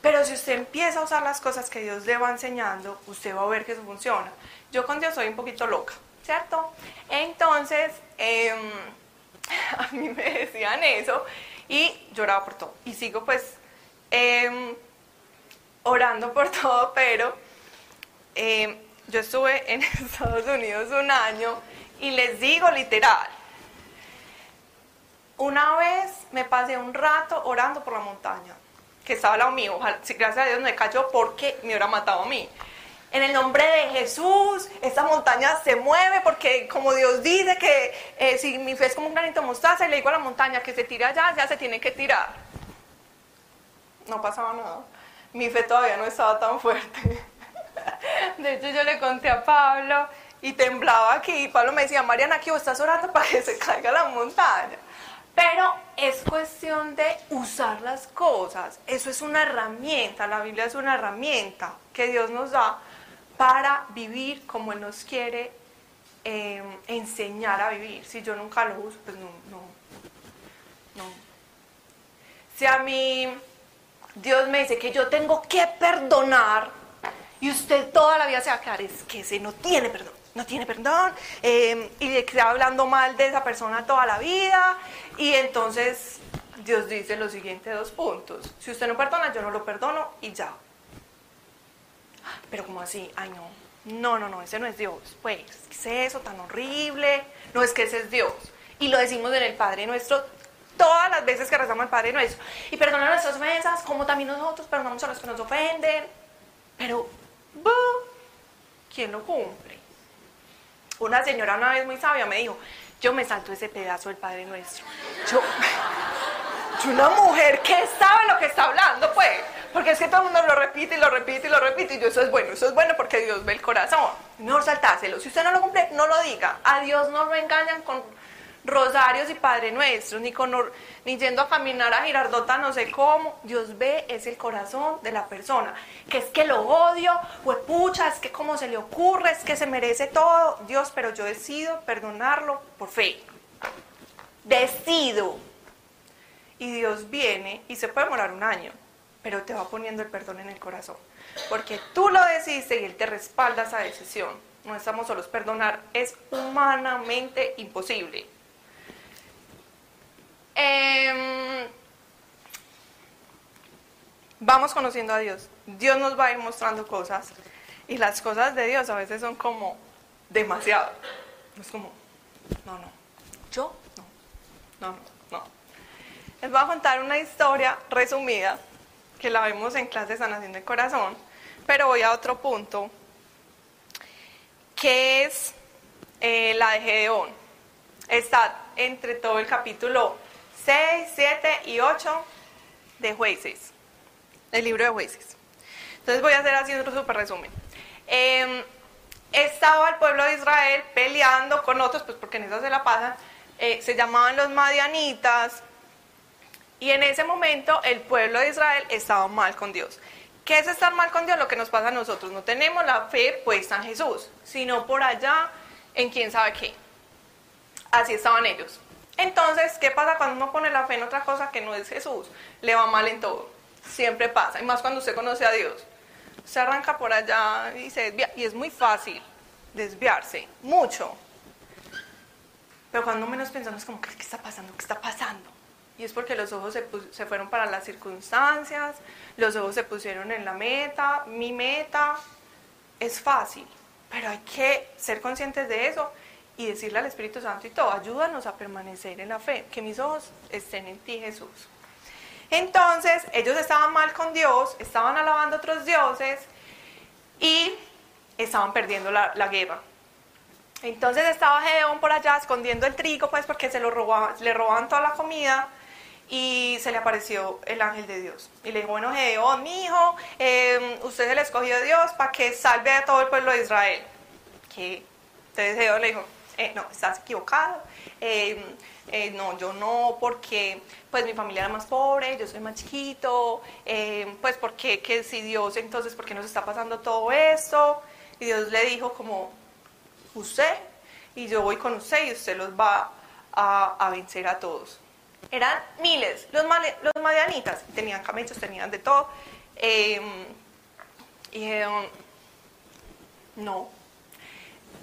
Pero si usted empieza a usar las cosas que Dios le va enseñando, usted va a ver que eso funciona. Yo con Dios soy un poquito loca, ¿cierto? Entonces, em, a mí me decían eso y lloraba por todo. Y sigo pues em, orando por todo, pero em, yo estuve en Estados Unidos un año y les digo literal, una vez me pasé un rato orando por la montaña, que estaba al lado mío. Ojalá, gracias a Dios me cayó porque me hubiera matado a mí. En el nombre de Jesús, esta montaña se mueve porque como Dios dice que eh, si mi fe es como un granito de mostaza y le digo a la montaña que se tire allá, ya se tiene que tirar. No pasaba nada. Mi fe todavía no estaba tan fuerte. De hecho, yo le conté a Pablo y temblaba aquí. Y Pablo me decía, Mariana, aquí vos estás orando para que se caiga la montaña. Pero es cuestión de usar las cosas. Eso es una herramienta. La Biblia es una herramienta que Dios nos da para vivir como Él nos quiere eh, enseñar a vivir. Si yo nunca lo uso, pues no, no. Si a mí Dios me dice que yo tengo que perdonar y usted toda la vida se va es que ese no tiene perdón, no tiene perdón, eh, y le queda hablando mal de esa persona toda la vida, y entonces Dios dice los siguientes dos puntos, si usted no perdona, yo no lo perdono y ya. Pero como así, ay no, no, no, no, ese no es Dios, pues, ¿qué es eso tan horrible? No es que ese es Dios. Y lo decimos en el Padre nuestro todas las veces que rezamos al Padre nuestro. Y perdona nuestras ofensas, como también nosotros perdonamos a los que nos ofenden. Pero, ¿quién lo cumple? Una señora una vez muy sabia me dijo, yo me salto ese pedazo del Padre Nuestro. Yo, yo una mujer que sabe lo que está hablando, pues. Porque es que todo el mundo lo repite y lo repite y lo repite. Y yo, eso es bueno, eso es bueno porque Dios ve el corazón. No saltáselo. Si usted no lo cumple, no lo diga. A Dios no lo engañan con rosarios y Padre Nuestro, ni, con, ni yendo a caminar a Girardota, no sé cómo. Dios ve es el corazón de la persona. Que es que lo odio, pues pucha, es que cómo se le ocurre, es que se merece todo. Dios, pero yo decido perdonarlo por fe. Decido. Y Dios viene y se puede demorar un año, pero te va poniendo el perdón en el corazón. Porque tú lo decidiste y Él te respalda esa decisión. No estamos solos. Perdonar es humanamente imposible. Em, vamos conociendo a Dios. Dios nos va a ir mostrando cosas y las cosas de Dios a veces son como demasiado. Es como, no, no, yo no, no, no, no. Les voy a contar una historia resumida que la vemos en clase de sanación del corazón, pero voy a otro punto, que es eh, la de Gedeón. Está entre todo el capítulo 6, 7 y 8 de jueces, el libro de jueces. Entonces voy a hacer así un super resumen. Em, estaba el pueblo de Israel peleando con otros, pues porque en eso se la pasan, eh, se llamaban los madianitas, y en ese momento el pueblo de Israel estaba mal con Dios. ¿Qué es estar mal con Dios? Lo que nos pasa a nosotros. No tenemos la fe puesta en Jesús, sino por allá en quién sabe qué. Así estaban ellos. Entonces, ¿qué pasa cuando uno pone la fe en otra cosa que no es Jesús? Le va mal en todo. Siempre pasa. Y más cuando usted conoce a Dios. Se arranca por allá y se desvía. Y es muy fácil desviarse. Mucho. Pero cuando menos pensamos como, ¿qué está pasando? ¿Qué está pasando? Y es porque los ojos se, se fueron para las circunstancias, los ojos se pusieron en la meta, mi meta. Es fácil, pero hay que ser conscientes de eso y decirle al Espíritu Santo y todo, ayúdanos a permanecer en la fe, que mis ojos estén en ti Jesús. Entonces, ellos estaban mal con Dios, estaban alabando a otros dioses y estaban perdiendo la, guerra. Entonces estaba Gedeón por allá escondiendo el trigo, pues porque se lo le robaban toda la comida y se le apareció el ángel de Dios. Y le dijo, bueno, Gedeón, mi hijo, eh, usted se le escogió a Dios para que salve a todo el pueblo de Israel. Que entonces Gedeón le dijo, eh, no, estás equivocado, eh, eh, no, yo no, porque pues mi familia era más pobre, yo soy más chiquito, pues porque que si Dios, entonces, ¿por qué nos está pasando todo esto? Y Dios le dijo como, usted, y yo voy con usted y usted los va a, vencer a todos. Eran miles, los, madianitas, tenían camellos, tenían de todo. y no,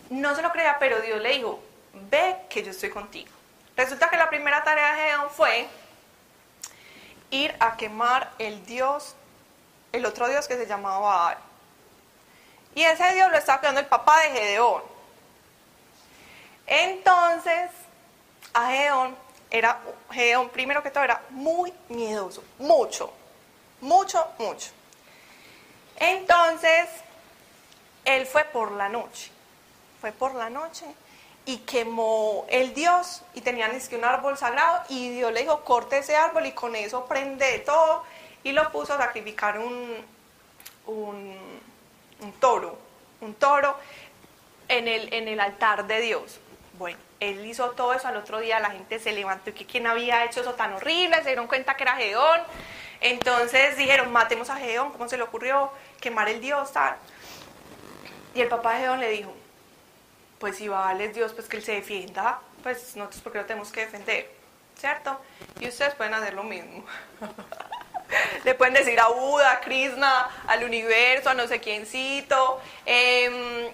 no se lo creía, pero Dios le dijo, ve que yo estoy contigo. Resulta que la primera tarea de Gedeón fue ir a quemar el dios, el otro dios que se llamaba Baal. Y ese dios lo estaba creando el papá de Gedeón. Entonces, a Gedeón, era, Gedeón primero que todo era muy miedoso, mucho, mucho, mucho. Entonces, él fue por la noche fue por la noche y quemó el Dios y tenían es que un árbol sagrado y Dios le dijo corte ese árbol y con eso prende todo y lo puso a sacrificar un, un, toro, un toro en el, en el altar de Dios. Bueno, él hizo todo eso, al otro día la gente se levantó y que quién había hecho eso tan horrible, se dieron cuenta que era Gedeón, entonces dijeron, matemos a Gedeón, ¿cómo se le ocurrió quemar el Dios? Tal? Y el papá de Gedeón le dijo, pues si va a Dios, pues que él se defienda, pues nosotros porque lo tenemos que defender, ¿cierto? Y ustedes pueden hacer lo mismo. Le pueden decir a Buda, a Krishna, al universo, a no sé quiéncito, em,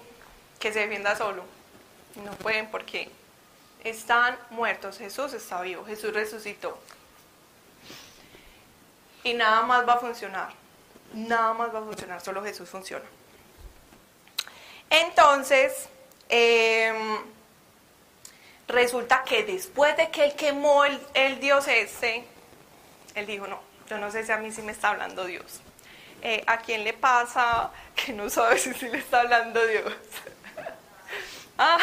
que se defienda solo. No pueden porque están muertos. Jesús está vivo, Jesús resucitó. Y nada más va a funcionar. Nada más va a funcionar, solo Jesús funciona. Entonces, em, resulta que después de que él quemó el, dios este, él dijo, no, yo no sé si a mí sí me está hablando Dios. Eh, ¿A quién le pasa que no sabe si sí le está hablando Dios? Ah,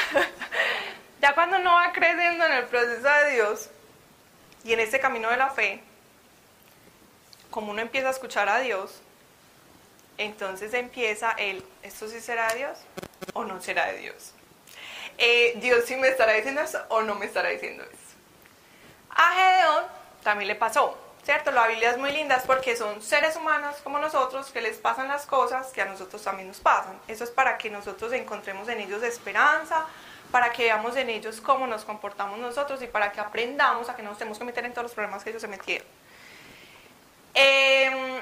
ya cuando uno va creciendo en el proceso de Dios y en este camino de la fe, como uno empieza a escuchar a Dios, entonces empieza el, ¿esto sí será Dios o no será de Dios? Eh, ¿Dios sí me estará diciendo eso o no me estará diciendo eso? A Gedeón también le pasó. ¿cierto? La Biblia es muy linda es porque son seres humanos como nosotros que les pasan las cosas que a nosotros también nos pasan. Eso es para que nosotros encontremos en ellos esperanza, para que veamos en ellos cómo nos comportamos nosotros y para que aprendamos a que no nos tenemos que meter en todos los problemas que ellos se metieron. Eh,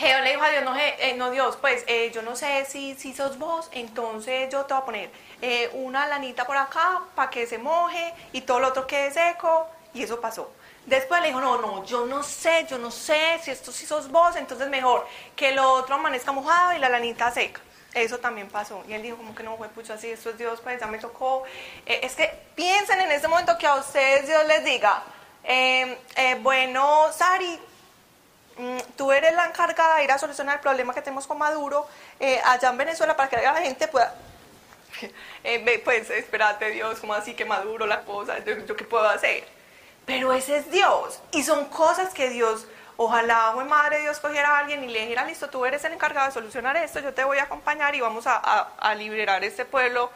le dijo a Dios, no, eh, no Dios, pues eh, yo no sé si, si sos vos, entonces yo te voy a poner eh, una lanita por acá para que se moje y todo lo otro quede seco. Y eso pasó. Después le dijo, no, no, yo no sé, yo no sé si esto sí sos vos, entonces mejor que lo otro amanezca mojado y la lanita seca. Eso también pasó. Y él dijo, como que no, fue pucho así, esto es Dios, pues ya me tocó. Eh, es que piensen en ese momento que a ustedes Dios les diga, bueno, Sari, tú eres la encargada de ir a solucionar el problema que tenemos con Maduro eh, allá en Venezuela para que la gente pueda... pues espérate Dios, como así que Maduro la cosa, yo qué puedo hacer? Pero ese es Dios. Y son cosas que Dios, ojalá, o madre, Dios cogiera a alguien y le dijera, listo, tú eres el encargado de solucionar esto, yo te voy a acompañar y vamos a, liberar este pueblo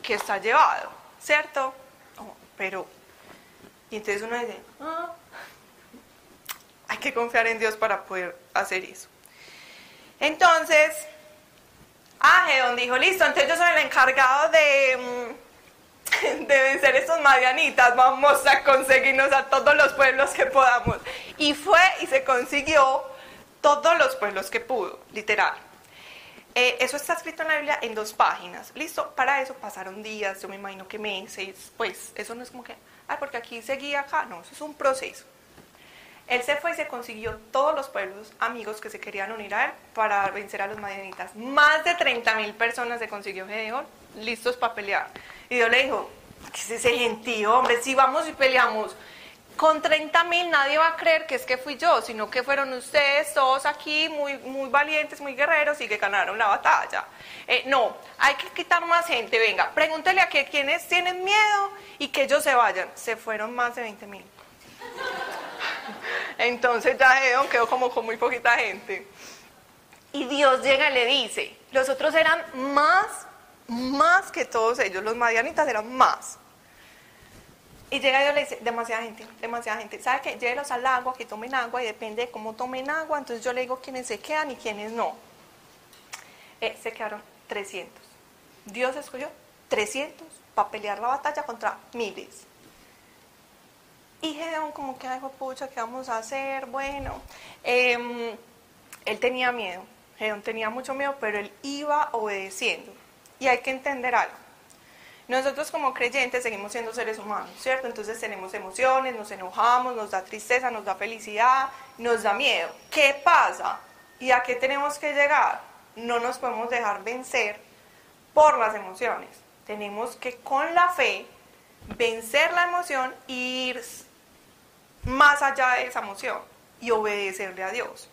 que está llevado, ¿cierto? Oh, pero, y entonces uno dice, ah, hay que confiar en Dios para poder hacer eso. Entonces, Agedon dijo, listo, entonces yo soy el encargado de... Mm, deben ser estos madianitas, vamos a conseguirnos a todos los pueblos que podamos. Y fue y se consiguió todos los pueblos que pudo, literal. Eh, eso está escrito en la Biblia en dos páginas. Listo, para eso pasaron días, yo me imagino que meses, pues eso no es como que, ay, porque aquí seguía acá, no, eso es un proceso. Él se fue y se consiguió todos los pueblos amigos que se querían unir a él para vencer a los madianitas. Más de 30 mil personas se consiguió Gedeón listos para pelear. Y Dios le dijo, ¿qué es ese gentío, hombre? Si vamos y peleamos con 30 mil, nadie va a creer que es que fui yo, sino que fueron ustedes todos aquí muy, muy valientes, muy guerreros y que ganaron la batalla. Eh, no, hay que quitar más gente. Venga, pregúntele a quienes tienen miedo y que ellos se vayan. Se fueron más de 20 mil. Entonces ya Edom quedó como con muy poquita gente. Y Dios llega y le dice, los otros eran más más que todos ellos, los madianitas eran más. Y llega Dios y le dice, demasiada gente, demasiada gente. ¿Sabe qué? Llévelos al agua, que tomen agua y depende de cómo tomen agua. Entonces yo le digo quiénes se quedan y quiénes no. Eh, se quedaron 300. Dios escogió 300 para pelear la batalla contra miles. Y Gedeón como que, ay, pucha, ¿qué vamos a hacer? Bueno, em, él tenía miedo. Gedeón tenía mucho miedo, pero él iba obedeciendo. Y hay que entender algo. Nosotros como creyentes seguimos siendo seres humanos, ¿cierto? Entonces tenemos emociones, nos enojamos, nos da tristeza, nos da felicidad, nos da miedo. ¿Qué pasa? ¿Y a qué tenemos que llegar? No nos podemos dejar vencer por las emociones. Tenemos que con la fe vencer la emoción e ir más allá de esa emoción y obedecerle a Dios.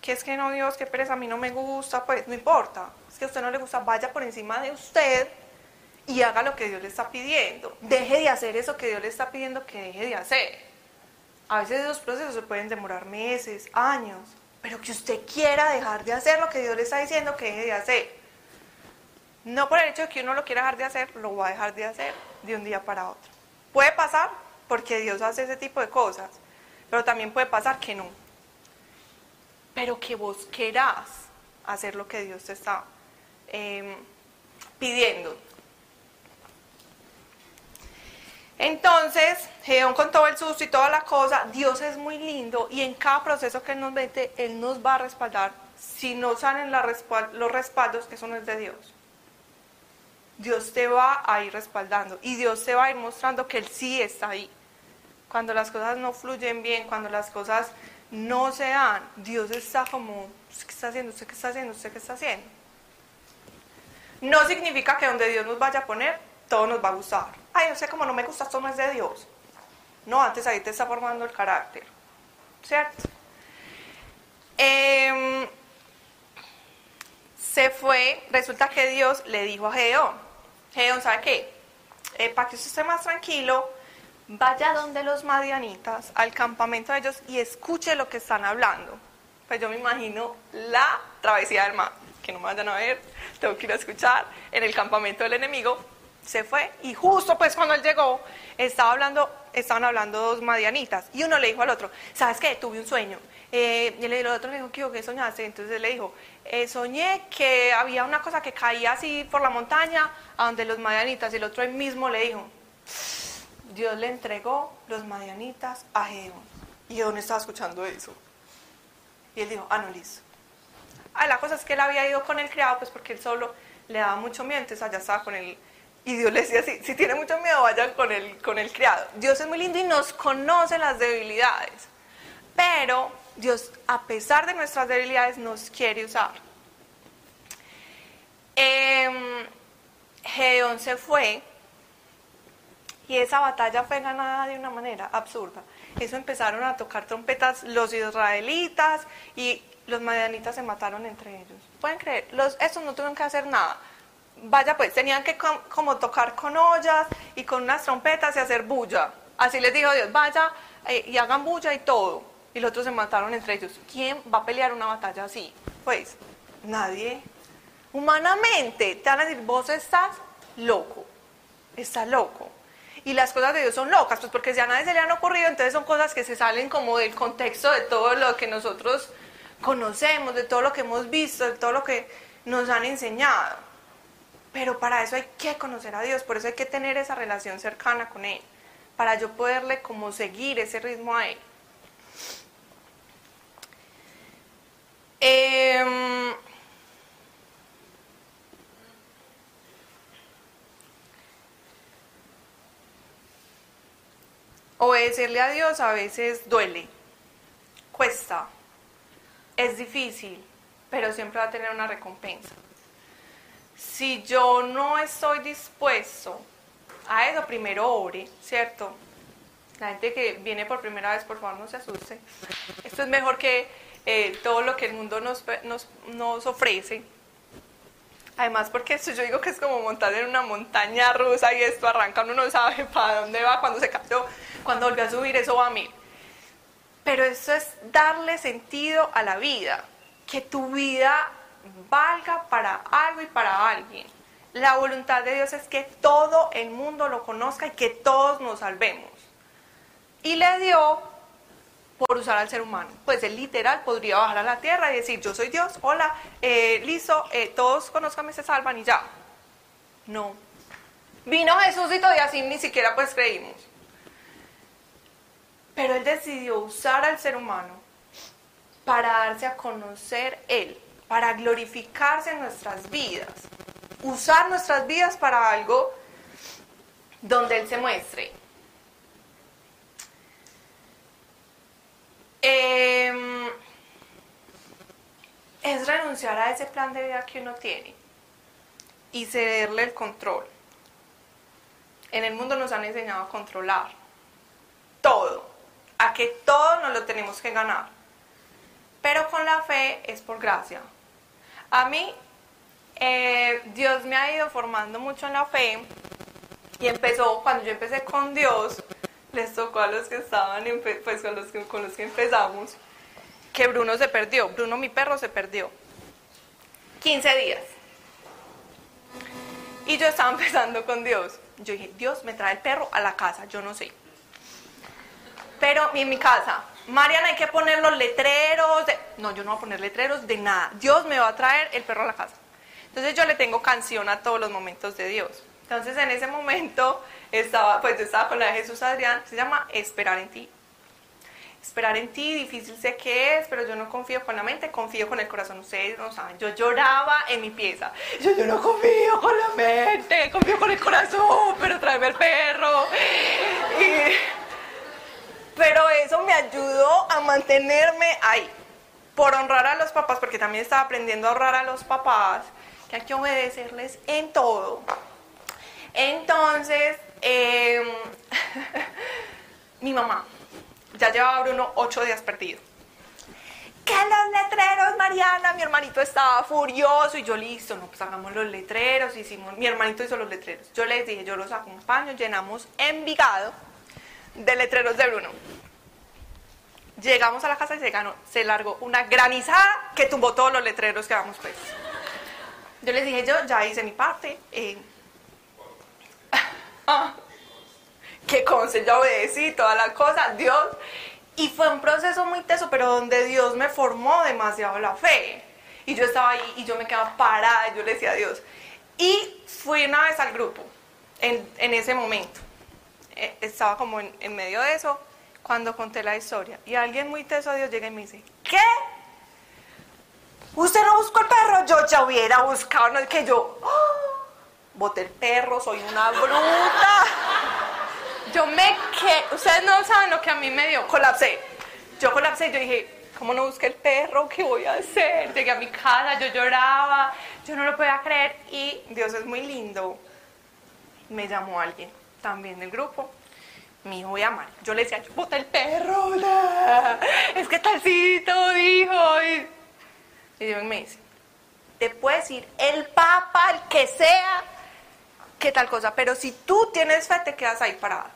Que es que no, Dios, qué pereza, a mí no me gusta, pues no importa que a usted no le gusta, vaya por encima de usted y haga lo que Dios le está pidiendo. Deje de hacer eso que Dios le está pidiendo que deje de hacer. A veces esos procesos se pueden demorar meses, años, pero que usted quiera dejar de hacer lo que Dios le está diciendo que deje de hacer. No por el hecho de que uno lo quiera dejar de hacer, lo va a dejar de hacer de un día para otro. Puede pasar porque Dios hace ese tipo de cosas, pero también puede pasar que no. Pero que vos querás hacer lo que Dios te está Em, pidiendo. Entonces, Gedeón con todo el susto y toda la cosa, Dios es muy lindo y en cada proceso que nos mete, Él nos va a respaldar. Si no salen los respaldos, eso no es de Dios. Dios te va a ir respaldando y Dios te va a ir mostrando que Él sí está ahí. Cuando las cosas no fluyen bien, cuando las cosas no se dan, Dios está como, ¿qué está haciendo? ¿Usted qué está haciendo? ¿Usted qué está haciendo? No significa que donde Dios nos vaya a poner, todo nos va a gustar. Ay, no sé, como no me gusta, esto no es de Dios. No, antes ahí te está formando el carácter. ¿Cierto? Em, se fue, resulta que Dios le dijo a Gedeón, Gedeón, ¿sabe qué? Eh, para que usted esté más tranquilo, vaya donde los madianitas, al campamento de ellos y escuche lo que están hablando. Pues yo me imagino la travesía del mar, que no me vayan a ver, tengo que ir a escuchar en el campamento del enemigo, se fue y justo pues cuando él llegó estaba hablando, estaban hablando dos madianitas y uno le dijo al otro, ¿sabes qué? Tuve un sueño. Eh, y el otro le dijo, ¿qué, ¿qué soñaste? Entonces le dijo, eh, soñé que había una cosa que caía así por la montaña a donde los madianitas y el otro él mismo le dijo, Dios le entregó los madianitas a Gedeón. Y Gedeón estaba escuchando eso. Y él dijo, ah, no, listo. Ah, la cosa es que él había ido con el criado, pues porque él solo le daba mucho miedo, entonces allá estaba con el y Dios le decía, si, si tiene mucho miedo, vayan con el, con el criado. Dios es muy lindo y nos conoce las debilidades. Pero Dios, a pesar de nuestras debilidades, nos quiere usar. Eh, Gedeón se fue y esa batalla fue ganada de una manera absurda. Eso empezaron a tocar trompetas los israelitas y los madianitas se mataron entre ellos. ¿Pueden creer? Los, estos no tuvieron que hacer nada vaya pues, tenían que como tocar con ollas y con unas trompetas y hacer bulla. Así les dijo Dios, vaya eh, y hagan bulla y todo. Y los otros se mataron entre ellos. ¿Quién va a pelear una batalla así? Pues nadie. Humanamente te van a decir, vos estás loco, estás loco. Y las cosas de Dios son locas, pues porque si a nadie se le han ocurrido, entonces son cosas que se salen como del contexto de todo lo que nosotros conocemos, de todo lo que hemos visto, de todo lo que nos han enseñado. Pero para eso hay que conocer a Dios, por eso hay que tener esa relación cercana con Él, para yo poderle como seguir ese ritmo a Él. Em, obedecerle a Dios a veces duele, cuesta, es difícil, pero siempre va a tener una recompensa si yo no estoy dispuesto a eso, primero ore, ¿cierto? La gente que viene por primera vez, por favor, no se asuste. Esto es mejor que eh, todo lo que el mundo nos, nos, ofrece. Además, porque esto yo digo que es como montar en una montaña rusa y esto arranca, uno no sabe para dónde va, cuando se cayó, cuando volvió a subir, eso va a mil. Pero eso es darle sentido a la vida, que tu vida valga para algo y para alguien. La voluntad de Dios es que todo el mundo lo conozca y que todos nos salvemos. Y le dio por usar al ser humano. Pues él literal podría bajar a la tierra y decir, yo soy Dios, hola, eh, listo, eh, todos conozcan y se salvan y ya. No. Vino Jesús y todavía así ni siquiera pues creímos. Pero él decidió usar al ser humano para darse a conocer él para glorificarse en nuestras vidas, usar nuestras vidas para algo donde Él se muestre. Em, es renunciar a ese plan de vida que uno tiene y cederle el control. En el mundo nos han enseñado a controlar todo, que todo nos lo tenemos que ganar. Pero con la fe es por gracia, a mí, eh, Dios me ha ido formando mucho en la fe y empezó, cuando yo empecé con Dios, les tocó a los que estaban, pues con los que, con los que empezamos, que Bruno se perdió, Bruno mi perro se perdió. 15 días. Y yo estaba empezando con Dios. Yo dije, Dios me trae el perro a la casa, yo no sé. Pero en mi casa, Mariana, hay que poner los letreros. No, yo no voy a poner letreros de nada. Dios me va a traer el perro a la casa. Entonces yo le tengo canción a todos los momentos de Dios. Entonces en ese momento estaba, pues estaba con la de Jesús Adrián, se llama Esperar en ti. Esperar en ti, difícil sé que es, pero yo no confío con la mente, confío con el corazón. Ustedes no saben, yo lloraba en mi pieza. Yo, yo no confío con la mente, confío con el corazón, pero tráeme el perro. Pero eso me ayudó a mantenerme ahí, por honrar a los papás, porque también estaba aprendiendo a honrar a los papás, que hay que obedecerles en todo. Entonces, em, mi mamá ya llevaba Bruno ocho días perdido. ¿Qué los letreros, Mariana? Mi hermanito estaba furioso y yo listo, no, pues hagamos los letreros, hicimos, mi hermanito hizo los letreros. Yo les dije, yo los acompaño, llenamos Envigado de letreros de Bruno. Llegamos a la casa y se ganó, se largó una granizada que tumbó todos los letreros que vamos pues. Yo les dije, yo ya hice mi parte. Eh, ah, que conse, ya obedecí la cosa, Dios. Y fue un proceso muy teso, pero donde Dios me formó demasiado la fe. Y yo estaba ahí y yo me quedaba parada y yo le decía a Dios. Y fui una vez al grupo, en, en ese momento. Eh, estaba como en, en, medio de eso cuando conté la historia. Y alguien muy teso Dios llega y me dice, ¿qué? ¿Usted no buscó el perro? Yo ya hubiera buscado, no es que yo... ¡oh! boté el perro, soy una bruta. Yo me que, ustedes no saben lo que a mí me dio, colapsé. Yo colapsé, yo dije, ¿cómo no busqué el perro? ¿Qué voy a hacer? Llegué a mi casa, yo lloraba, yo no lo podía creer y Dios es muy lindo. Me llamó alguien también del grupo, mi hijo voy a amar. Yo le decía, bota el perro, es que talcito, dijo. Y, y me dice, te puedes ir el papa, el que sea, que tal cosa, pero si tú tienes fe, te quedas ahí parada.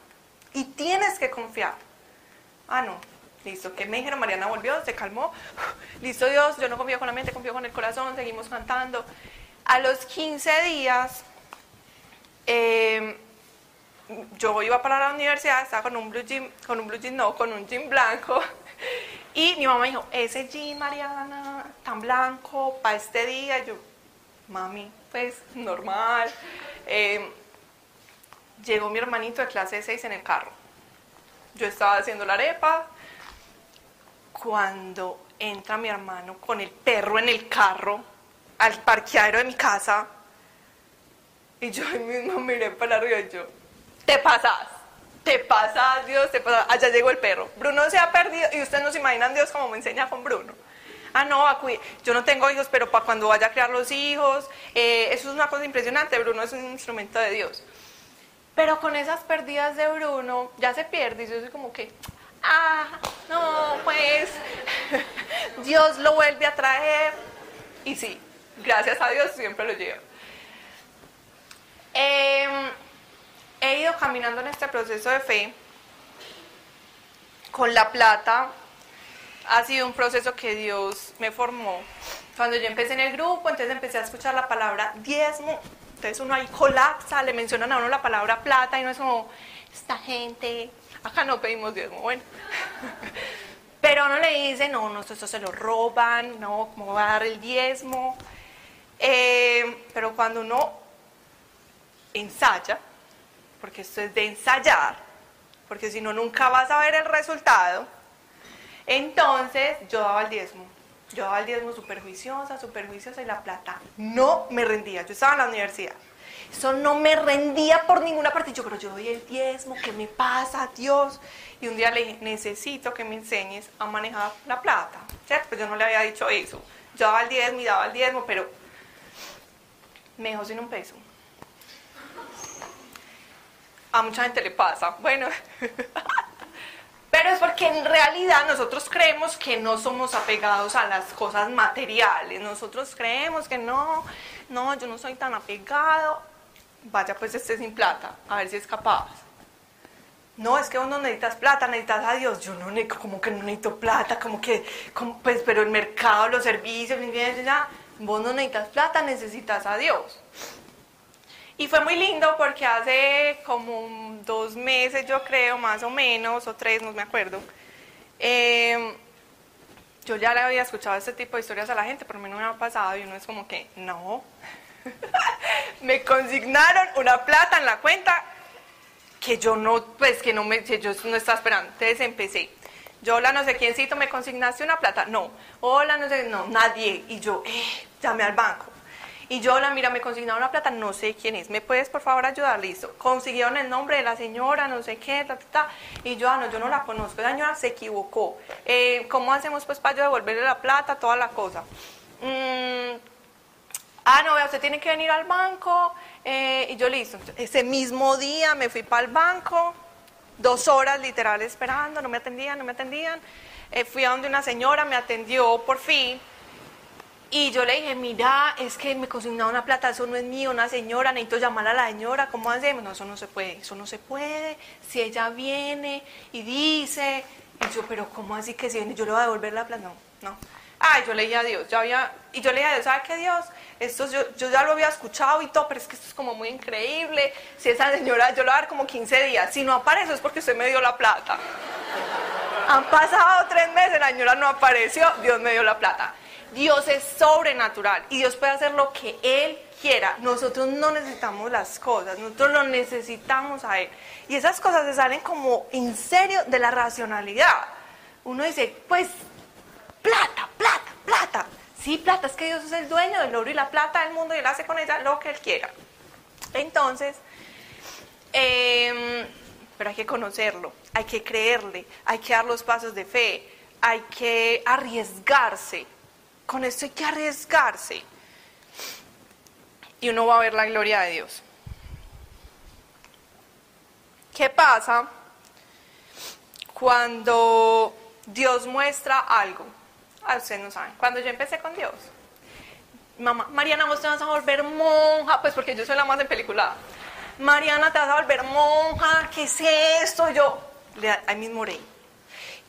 Y tienes que confiar. Ah, no. Listo, que me dijeron, Mariana volvió, se calmó. Listo, Dios, yo no confío con la mente, confío con el corazón, seguimos cantando. A los 15 días, eh, yo iba para la universidad, estaba con un blue jean, con un blue jean, no, con un jean blanco. Y mi mamá dijo, ese jean, Mariana, tan blanco, para este día. yo, mami, pues normal. Eh, llegó mi hermanito de clase 6 en el carro. Yo estaba haciendo la arepa cuando entra mi hermano con el perro en el carro al parqueadero de mi casa y yo mismo miré para arriba y yo, te pasas, te pasas, Dios, te pasas. Allá llegó el perro. Bruno se ha perdido y ustedes no se imaginan Dios como me enseña con Bruno. Ah, no, yo no tengo hijos, pero para cuando vaya a crear los hijos, eh, eso es una cosa impresionante. Bruno es un instrumento de Dios. Pero con esas pérdidas de Bruno ya se pierde y yo soy como que, ah, no, pues Dios lo vuelve a traer. Y sí, gracias a Dios siempre lo llevo. Em, he ido caminando en este proceso de fe con la plata. Ha sido un proceso que Dios me formó. Cuando yo empecé en el grupo, entonces empecé a escuchar la palabra diezmo entonces uno ahí colapsa, le mencionan a uno la palabra plata y no es como, esta gente, acá no pedimos diezmo, bueno. Pero uno le dice, no, no, esto, se lo roban, no, ¿cómo va a dar el diezmo? Eh, pero cuando uno ensaya, porque esto es de ensayar, porque si no nunca vas a ver el resultado, entonces yo daba el diezmo. Yo daba el diezmo súper juiciosa, y la plata no me rendía. Yo estaba en la universidad. Eso no me rendía por ninguna parte. Yo, pero yo doy el diezmo, ¿qué me pasa, Dios? Y un día le dije, necesito que me enseñes a manejar la plata. ¿Cierto? Pues yo no le había dicho eso. Yo daba el diezmo y daba el diezmo, pero me dejó sin un peso. A mucha gente le pasa. Bueno. Pero es porque en realidad nosotros creemos que no somos apegados a las cosas materiales. Nosotros creemos que no, no, yo no soy tan apegado. Vaya, pues esté sin plata, a ver si es capaz. No, es que vos no necesitas plata, necesitas a Dios. Yo no, como que no necesito plata, como que, pues, pero el mercado, los servicios, vos no necesitas plata, necesitas a Dios. Y fue muy lindo porque hace como dos meses, yo creo, más o menos, o tres, no me acuerdo, em, yo ya le había escuchado este tipo de historias a la gente, pero a mí no me ha pasado y uno es como que, no. me consignaron una plata en la cuenta que yo no, pues que no me, que yo no estaba esperando. Entonces empecé. Yo, hola, no sé quiéncito, ¿me consignaste una plata? No. Hola, no sé, no, nadie. Y yo, eh, llamé al banco. Y yo, hola, mira, me consignaron una plata, no sé quién es. ¿Me puedes, por favor, ayudar? Listo. Consiguieron el nombre de la señora, no sé qué, ta, ta, ta. Y yo, ah, no, yo no la conozco. La señora se equivocó. Eh, ¿Cómo hacemos, pues, para yo devolverle la plata, toda la cosa? Mm, ah, no, vea, usted tiene que venir al banco. Eh, y yo, listo. Ese mismo día me fui para el banco dos horas literal esperando, no me atendían, no me atendían. Eh, fui a donde una señora me atendió por fin. Y yo le dije, mira, es que me consignaron una plata, eso no es mío, una señora, necesito llamar a la señora, ¿cómo hacemos? No, eso no se puede, eso no se puede. Si ella viene y dice, y yo, pero ¿cómo así que si viene? Yo le voy a devolver la plata. No, no. Ay, yo le dije a Dios, yo había, y yo le dije a Dios, ¿sabe qué Dios? Esto yo, yo, ya lo había escuchado y todo, pero es que esto es como muy increíble. Si esa señora, yo le voy a dar como 15 días. Si no aparece es porque usted me dio la plata. Han pasado tres meses, la señora no apareció, Dios me dio la plata. Dios es sobrenatural y Dios puede hacer lo que Él quiera. Nosotros no necesitamos las cosas, nosotros lo necesitamos a Él. Y esas cosas se salen como en serio de la racionalidad. Uno dice, pues, plata, plata, plata. Sí, plata, es que Dios es el dueño del oro y la plata del mundo y Él hace con ella lo que Él quiera. Entonces, em, pero hay que conocerlo, hay que creerle, hay que dar los pasos de fe, hay que arriesgarse. Con esto hay que arriesgarse. Y uno va a ver la gloria de Dios. ¿Qué pasa cuando Dios muestra algo? Ah, ustedes no saben. Cuando yo empecé con Dios, mamá, Mariana, vos te vas a volver monja, pues porque yo soy la más en película. Mariana, te vas a volver monja, ¿qué es esto? Yo, ahí mismo oré.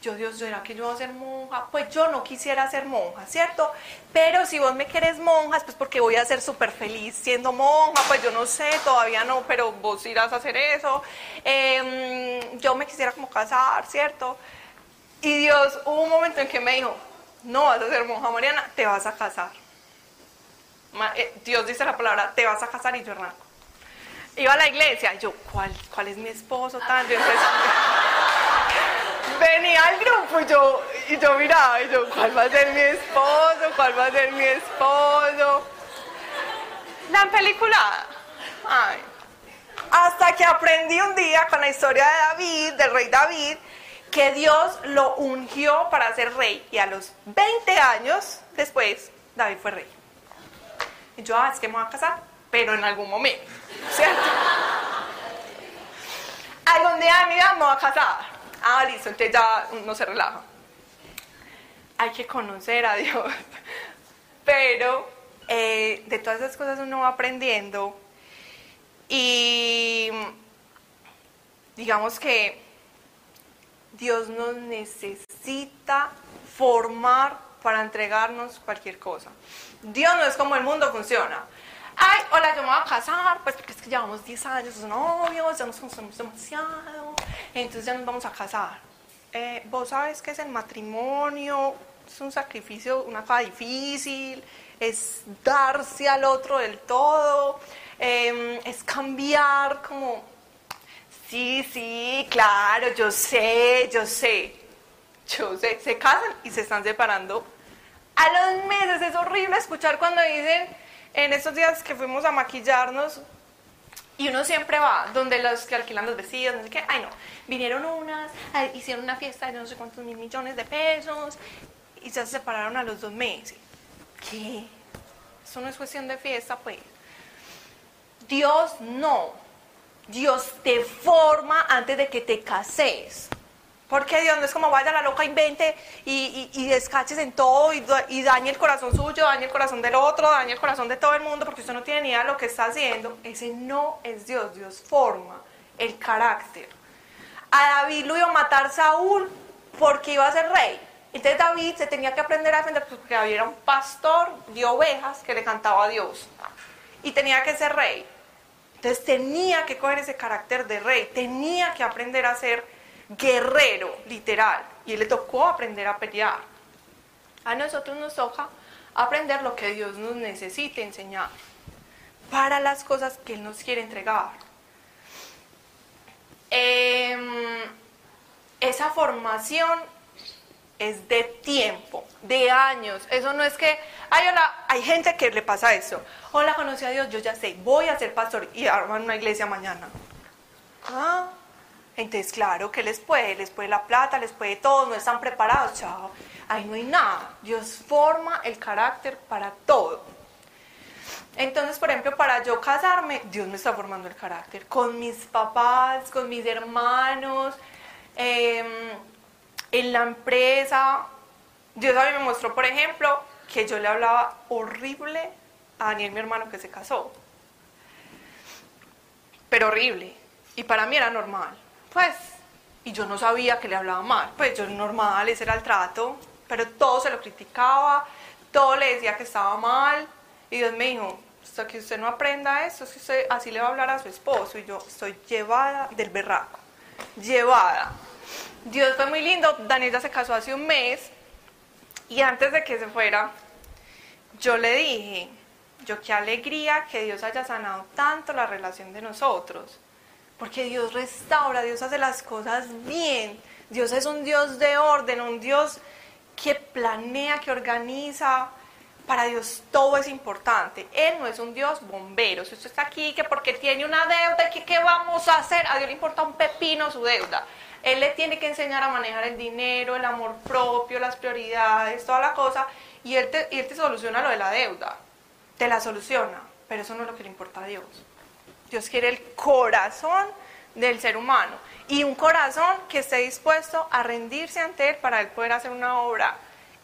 Yo, Dios, ¿será que yo voy a ser monja? Pues yo no quisiera ser monja, ¿cierto? Pero si vos me querés monja, pues porque voy a ser súper feliz siendo monja, pues yo no sé, todavía no, pero vos irás a hacer eso. Em, yo me quisiera como casar, ¿cierto? Y Dios, hubo un momento en que me dijo, no vas a ser monja Mariana, te vas a casar. Eh, Dios dice la palabra, te vas a casar y yo arranco. Iba a la iglesia, y yo, ¿cuál, cuál es mi esposo? Tan? Venía al grupo y yo, y yo miraba, y yo, ¿cuál va a ser mi esposo? ¿Cuál va a ser mi esposo? La película. Ay. Hasta que aprendí un día con la historia de David, del rey David, que Dios lo ungió para ser rey y a los 20 años después David fue rey. Y yo, ah, es que me voy a casar, pero en algún momento, ¿cierto? Algún día mi vida me voy a casar. Ah, listo, entonces ya no se relaja. Hay que conocer a Dios. Pero eh, de todas esas cosas uno va aprendiendo y digamos que Dios nos necesita formar para entregarnos cualquier cosa. Dios no es como el mundo funciona. Ay, hola, yo me voy a casar, pues porque es que llevamos 10 años novios, ya nos conocemos demasiado, entonces ya nos vamos a casar. Eh, Vos sabes que es el matrimonio, es un sacrificio, una cosa difícil, es darse al otro del todo, em, es cambiar como Sí, sí, claro, yo sé, yo sé. Yo sé, se casan y se están separando. A los meses es horrible escuchar cuando dicen, en estos días que fuimos a maquillarnos, y uno siempre va donde los que alquilan los vestidos, no sé qué, ay no, vinieron unas, hicieron una fiesta de no sé cuántos mil millones de pesos y se separaron a los dos meses. ¿Qué? Eso no es cuestión de fiesta, pues. Dios no. Dios te forma antes de que te cases. Porque Dios no es como vaya la loca, invente y, y, descaches en todo y, y, dañe el corazón suyo, dañe el corazón del otro, dañe el corazón de todo el mundo, porque usted no tiene ni idea de lo que está haciendo. Ese no es Dios, Dios forma el carácter. A David lo iba a matar Saúl porque iba a ser rey. Entonces David se tenía que aprender a defender porque David era un pastor de ovejas que le cantaba a Dios. Y tenía que ser rey. Entonces tenía que coger ese carácter de rey, tenía que aprender a ser guerrero, literal. Y le tocó aprender a pelear. A nosotros nos toca aprender lo que Dios nos necesite enseñar para las cosas que Él nos quiere entregar. Em, esa formación es de tiempo, de años. Eso no es que, ay, hola, hay gente que le pasa eso. Hola, conocí a Dios, yo ya sé, voy a ser pastor y arman una iglesia mañana. Ah, entonces claro que les puede, les puede la plata, les puede todo, no están preparados, chao. Ahí no hay nada. Dios forma el carácter para todo. Entonces, por ejemplo, para yo casarme, Dios me está formando el carácter. Con mis papás, con mis hermanos, em, en la empresa. Dios a mí me mostró, por ejemplo, que yo le hablaba horrible a Daniel, mi hermano, que se casó. Pero horrible. Y para mí era normal. Pues, y yo no sabía que le hablaba mal. Pues yo normal, ese era el trato. Pero todo se lo criticaba, todo le decía que estaba mal. Y Dios me dijo, hasta que usted no aprenda eso, así le va a hablar a su esposo. Y yo estoy llevada del berraco. Llevada. Dios fue muy lindo. Daniela se casó hace un mes. Y antes de que se fuera, yo le dije, yo qué alegría que Dios haya sanado tanto la relación de nosotros. Porque Dios restaura, Dios hace las cosas bien. Dios es un Dios de orden, un Dios que planea, que organiza. Para Dios todo es importante. Él no es un Dios bombero. Si usted está aquí, que porque tiene una deuda, que qué vamos a hacer? A Dios le importa un pepino su deuda. Él le tiene que enseñar a manejar el dinero, el amor propio, las prioridades, toda la cosa. Y él te, y él te soluciona lo de la deuda. Te la soluciona. Pero eso no es lo que le importa a Dios. Dios quiere el corazón del ser humano y un corazón que esté dispuesto a rendirse ante Él para Él poder hacer una obra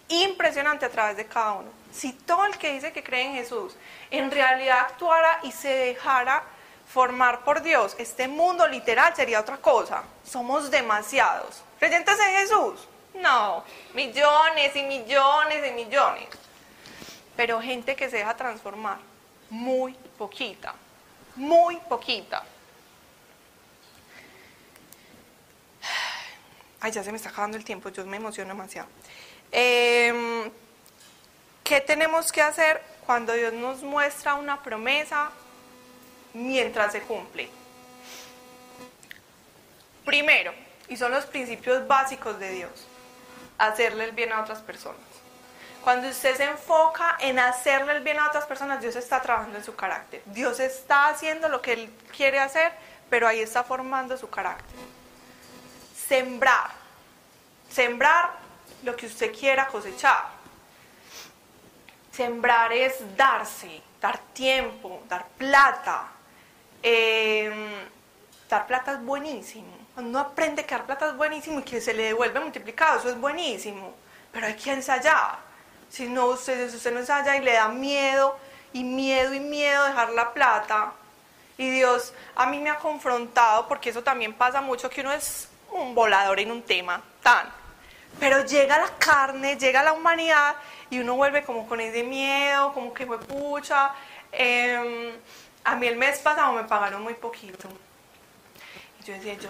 impresionante a través de cada uno. Si todo el que dice que cree en Jesús en realidad actuara y se dejara formar por Dios, este mundo literal sería otra cosa. Somos demasiados. ¿Creyentes en Jesús? No, millones y millones y millones. Pero gente que se deja transformar, muy poquita muy poquita. Ay, ya se me está acabando el tiempo, yo me emociono demasiado. Em, ¿Qué tenemos que hacer cuando Dios nos muestra una promesa mientras se cumple? Primero, y son los principios básicos de Dios, hacerle el bien a otras personas. Cuando usted se enfoca en hacerle el bien a otras personas, Dios está trabajando en su carácter. Dios está haciendo lo que Él quiere hacer, pero ahí está formando su carácter. Sembrar. Sembrar lo que usted quiera cosechar. Sembrar es darse, dar tiempo, dar plata. Em, dar plata es buenísimo. Cuando uno aprende que dar plata es buenísimo y que se le devuelve multiplicado, eso es buenísimo. Pero hay que ensayar si no, usted, usted no allá y le da miedo y miedo y miedo dejar la plata. Y Dios a mí me ha confrontado, porque eso también pasa mucho, que uno es un volador en un tema, tan. Pero llega la carne, llega la humanidad y uno vuelve como con ese miedo, como que fue pucha. Em, a mí el mes pasado me pagaron muy poquito. Y yo decía, yo,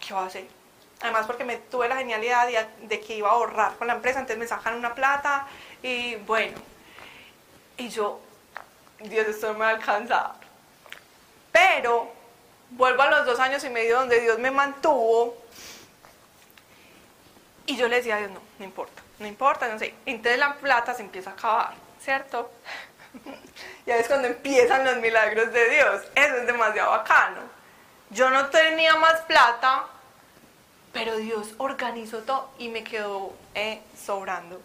¿qué voy a hacer? Además porque me tuve la genialidad de, que iba a ahorrar con la empresa, entonces me sacan una plata y bueno. Y yo, Dios, esto no me va a. Pero vuelvo a los dos años y medio donde Dios me mantuvo y yo le decía a Dios, no, no importa, no importa, no sé. Entonces la plata se empieza a acabar, ¿cierto? ya es cuando empiezan los milagros de Dios. Eso es demasiado bacano. Yo no tenía más plata, pero Dios organizó todo y me quedó eh, sobrando.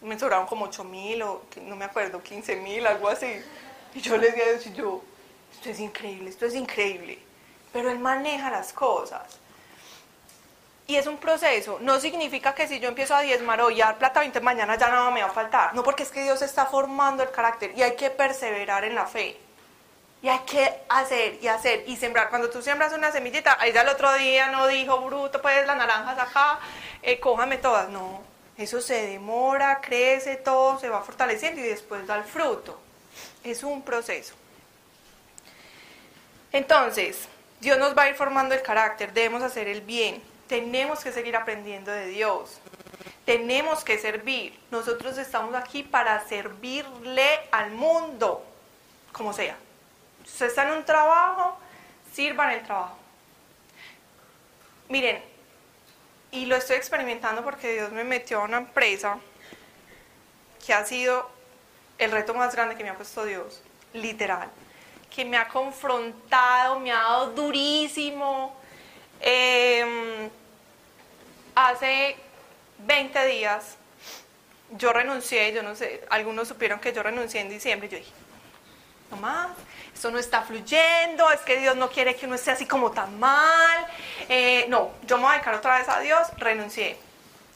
Me sobraron como 8 mil o no me acuerdo, 15 mil, algo así. Y yo le decía a yo, esto es increíble, esto es increíble. Pero Él maneja las cosas. Y es un proceso. No significa que si yo empiezo a diezmar hoy a dar plata 20 mañana ya nada me va a faltar. No, porque es que Dios está formando el carácter y hay que perseverar en la fe. Y hay que hacer y hacer y sembrar. Cuando tú siembras una semillita, ahí ya el otro día no dijo, bruto, pues las naranjas acá, eh, cójame todas. No, eso se demora, crece, todo se va fortaleciendo y después da el fruto. Es un proceso. Entonces, Dios nos va a ir formando el carácter, debemos hacer el bien, tenemos que seguir aprendiendo de Dios. Tenemos que servir. Nosotros estamos aquí para servirle al mundo, como sea. Usted está en un trabajo, sirvan el trabajo. Miren, y lo estoy experimentando porque Dios me metió a una empresa que ha sido el reto más grande que me ha puesto Dios, literal, que me ha confrontado, me ha dado durísimo. Em, hace 20 días yo renuncié, yo no sé, algunos supieron que yo renuncié en diciembre, yo dije, no más, esto no está fluyendo, es que Dios no quiere que uno esté así como tan mal, eh, no, yo me voy a dedicar otra vez a Dios, renuncié.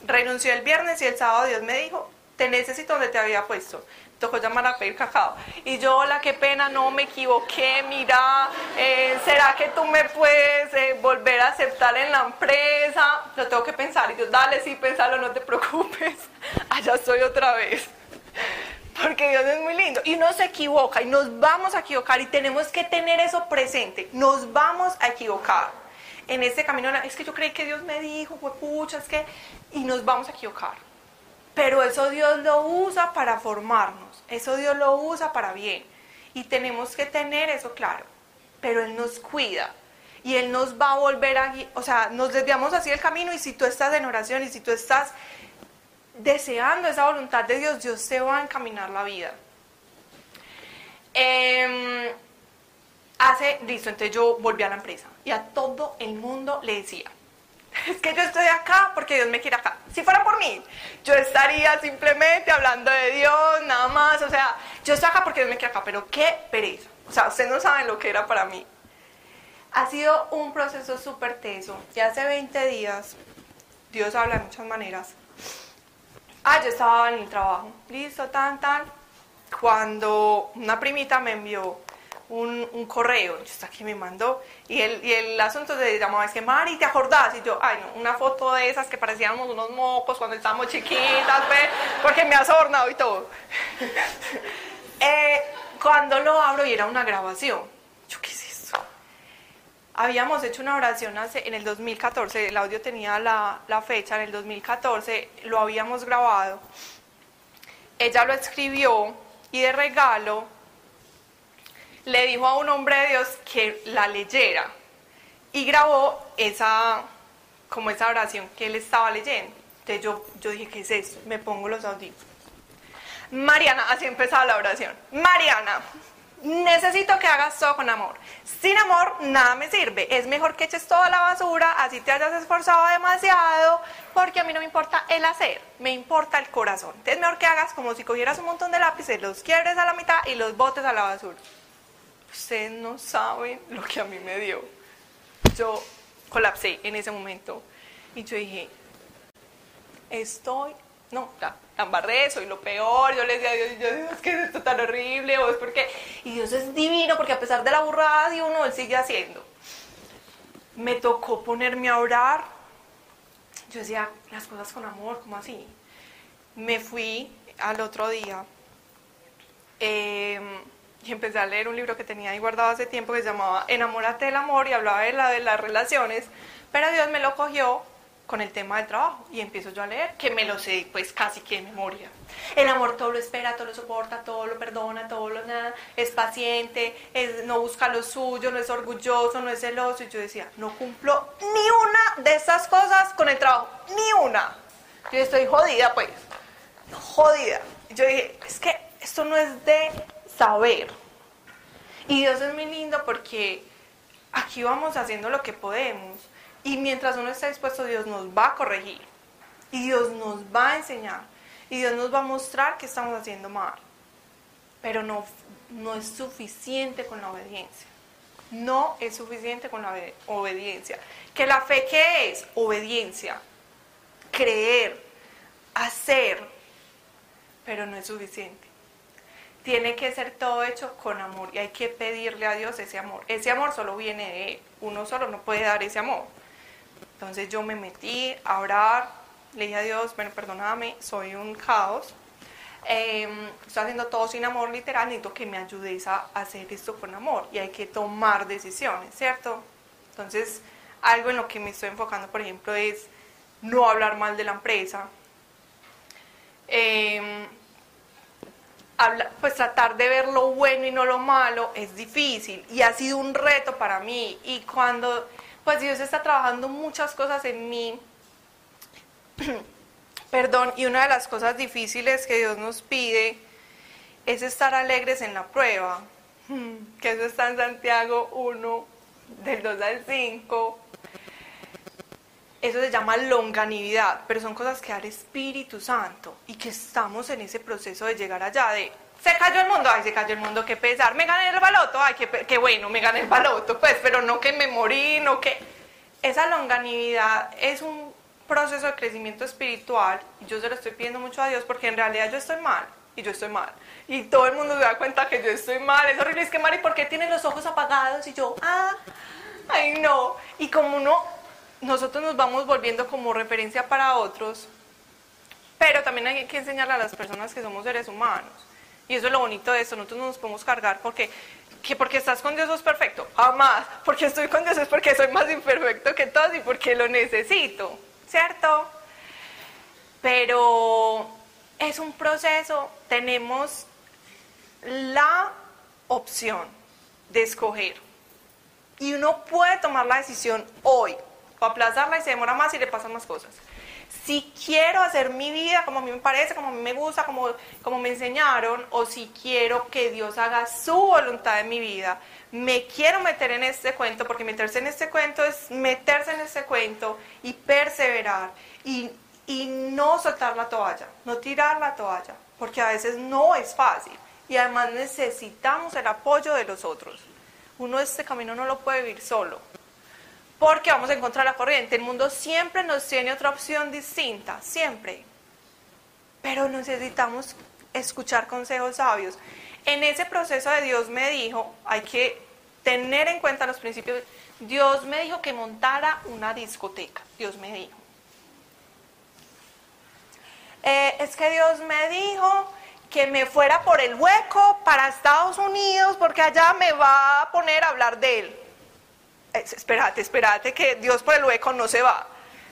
Renuncié el viernes y el sábado Dios me dijo, te necesito donde te había puesto tocó llamar a pedir cacao. Y yo, hola, qué pena, no me equivoqué, mira, eh, ¿será que tú me puedes eh, volver a aceptar en la empresa? Lo tengo que pensar. Y yo, dale, sí, pensalo, no te preocupes. Allá estoy otra vez. Porque Dios es muy lindo. Y uno se equivoca y nos vamos a equivocar y tenemos que tener eso presente. Nos vamos a equivocar. En este camino, es que yo creí que Dios me dijo, pucha, es que... Y nos vamos a equivocar. Pero eso Dios lo usa para formarnos. Eso Dios lo usa para bien. Y tenemos que tener eso claro. Pero Él nos cuida. Y Él nos va a volver a... O sea, nos desviamos así el camino y si tú estás en oración y si tú estás deseando esa voluntad de Dios, Dios te va a encaminar la vida. Em, hace, listo, entonces yo volví a la empresa y a todo el mundo le decía, es que yo estoy acá porque Dios me quiere acá. Si fuera por mí, yo estaría simplemente hablando de Dios, nada más. O sea, yo estoy acá porque Dios me quiere acá, pero qué pereza. O sea, ustedes no saben lo que era para mí. Ha sido un proceso súper teso. Ya hace 20 días, Dios habla de muchas maneras. Ah, yo estaba en el trabajo, listo, tan, tan. Cuando una primita me envió un, un correo, yo aquí me mandó, y el, y el asunto se llamaba, es que Mari, ¿te acordás? Y yo, ay no, una foto de esas que parecíamos unos mocos cuando estábamos chiquitas, ¿ve? porque me ha sobornado y todo. eh, cuando lo abro y era una grabación, yo, ¿qué? Habíamos hecho una oración hace, en el 2014, el audio tenía la, la fecha, en el 2014 lo habíamos grabado. Ella lo escribió y de regalo le dijo a un hombre de Dios que la leyera y grabó esa, como esa oración que él estaba leyendo. Entonces yo, yo dije, ¿qué es eso? Me pongo los audífonos. Mariana, así empezaba la oración. Mariana, necesito que hagas todo con amor. Sin amor, nada me sirve. Es mejor que eches toda la basura, así te hayas esforzado demasiado, porque a mí no me importa el hacer, me importa el corazón. Es mejor que hagas como si cogieras un montón de lápices, los quiebres a la mitad y los botes a la basura. Ustedes no saben lo que a mí me dio. Yo colapsé en ese momento y yo dije, estoy, no, la, embarré, soy lo peor. Yo le decía a Dios, Dios, es que esto tan horrible, o es porque. Y Dios es divino, porque a pesar de la burrada de uno, Él sigue haciendo. Me tocó ponerme a orar. Yo decía, las cosas con amor, ¿cómo así? Me fui al otro día. Eh, y empecé a leer un libro que tenía ahí guardado hace tiempo que se llamaba Enamórate del amor y hablaba de, la, de las relaciones, pero Dios me lo cogió con el tema del trabajo y empiezo yo a leer, que me lo sé pues casi que de memoria. El amor todo lo espera, todo lo soporta, todo lo perdona, todo lo nada, es paciente, no busca lo suyo, no es orgulloso, no es celoso. Y yo decía, no cumplo ni una de esas cosas con el trabajo, ni una. Yo estoy jodida pues, jodida. Yo dije, es que esto no es de saber. Y Dios es muy lindo porque aquí vamos haciendo lo que podemos. Y mientras uno está dispuesto, Dios nos va a corregir. Y Dios nos va a enseñar. Y Dios nos va a mostrar que estamos haciendo mal. Pero no, no es suficiente con la obediencia. No es suficiente con la obediencia. ¿Que la fe qué es? Obediencia. Creer. Hacer. Pero no es suficiente tiene que ser todo hecho con amor y hay que pedirle a Dios ese amor. Ese amor solo viene de Él, uno solo no puede dar ese amor. Entonces yo me metí a orar, le dije a Dios, bueno, perdóname, soy un caos, em, estoy haciendo todo sin amor literal, necesito que me ayudes a hacer esto con amor y hay que tomar decisiones, ¿cierto? Entonces, algo en lo que me estoy enfocando, por ejemplo, es no hablar mal de la empresa, em, pues tratar de ver lo bueno y no lo malo es difícil y ha sido un reto para mí. Y cuando pues Dios está trabajando muchas cosas en mí, perdón, y una de las cosas difíciles que Dios nos pide es estar alegres en la prueba, que eso está en Santiago 1, del 2 al 5. Eso se llama longanimidad, pero son cosas que da el Espíritu Santo y que estamos en ese proceso de llegar allá de se cayó el mundo, ay, se cayó el mundo, qué pesar, me gané el baloto, ay, qué, bueno, me gané el baloto, pues, pero no que me morí, no que... Esa longanimidad es un proceso de crecimiento espiritual y yo se lo estoy pidiendo mucho a Dios porque en realidad yo estoy mal y yo estoy mal. Y todo el mundo se da cuenta que yo estoy mal, es horrible, es que Mari, ¿por qué tiene los ojos apagados? Y yo, ah, ay no. Y como uno, nosotros nos vamos volviendo como referencia para otros, pero también hay que enseñarle a las personas que somos seres humanos. Y eso es lo bonito de eso, nosotros no nos podemos cargar porque, que porque estás con Dios es perfecto, jamás, porque estoy con Dios es porque soy más imperfecto que todos y porque lo necesito, ¿cierto? Pero es un proceso, tenemos la opción de escoger. Y uno puede tomar la decisión hoy, o aplazarla y se demora más y le pasan más cosas. Si quiero hacer mi vida como a mí me parece, como a mí me gusta, como, como me enseñaron, o si quiero que Dios haga su voluntad en mi vida, me quiero meter en este cuento, porque meterse en este cuento es meterse en este cuento y perseverar y, y no soltar la toalla, no tirar la toalla, porque a veces no es fácil y además necesitamos el apoyo de los otros. Uno este camino no lo puede vivir solo, porque vamos a encontrar la corriente. El mundo siempre nos tiene otra opción distinta, siempre. Pero necesitamos escuchar consejos sabios. En ese proceso de Dios me dijo, hay que tener en cuenta los principios. Dios me dijo que montara una discoteca. Dios me dijo. Eh, es que Dios me dijo que me fuera por el hueco para Estados Unidos porque allá me va a poner a hablar de él. Espérate, espérate, que Dios por el hueco no se va,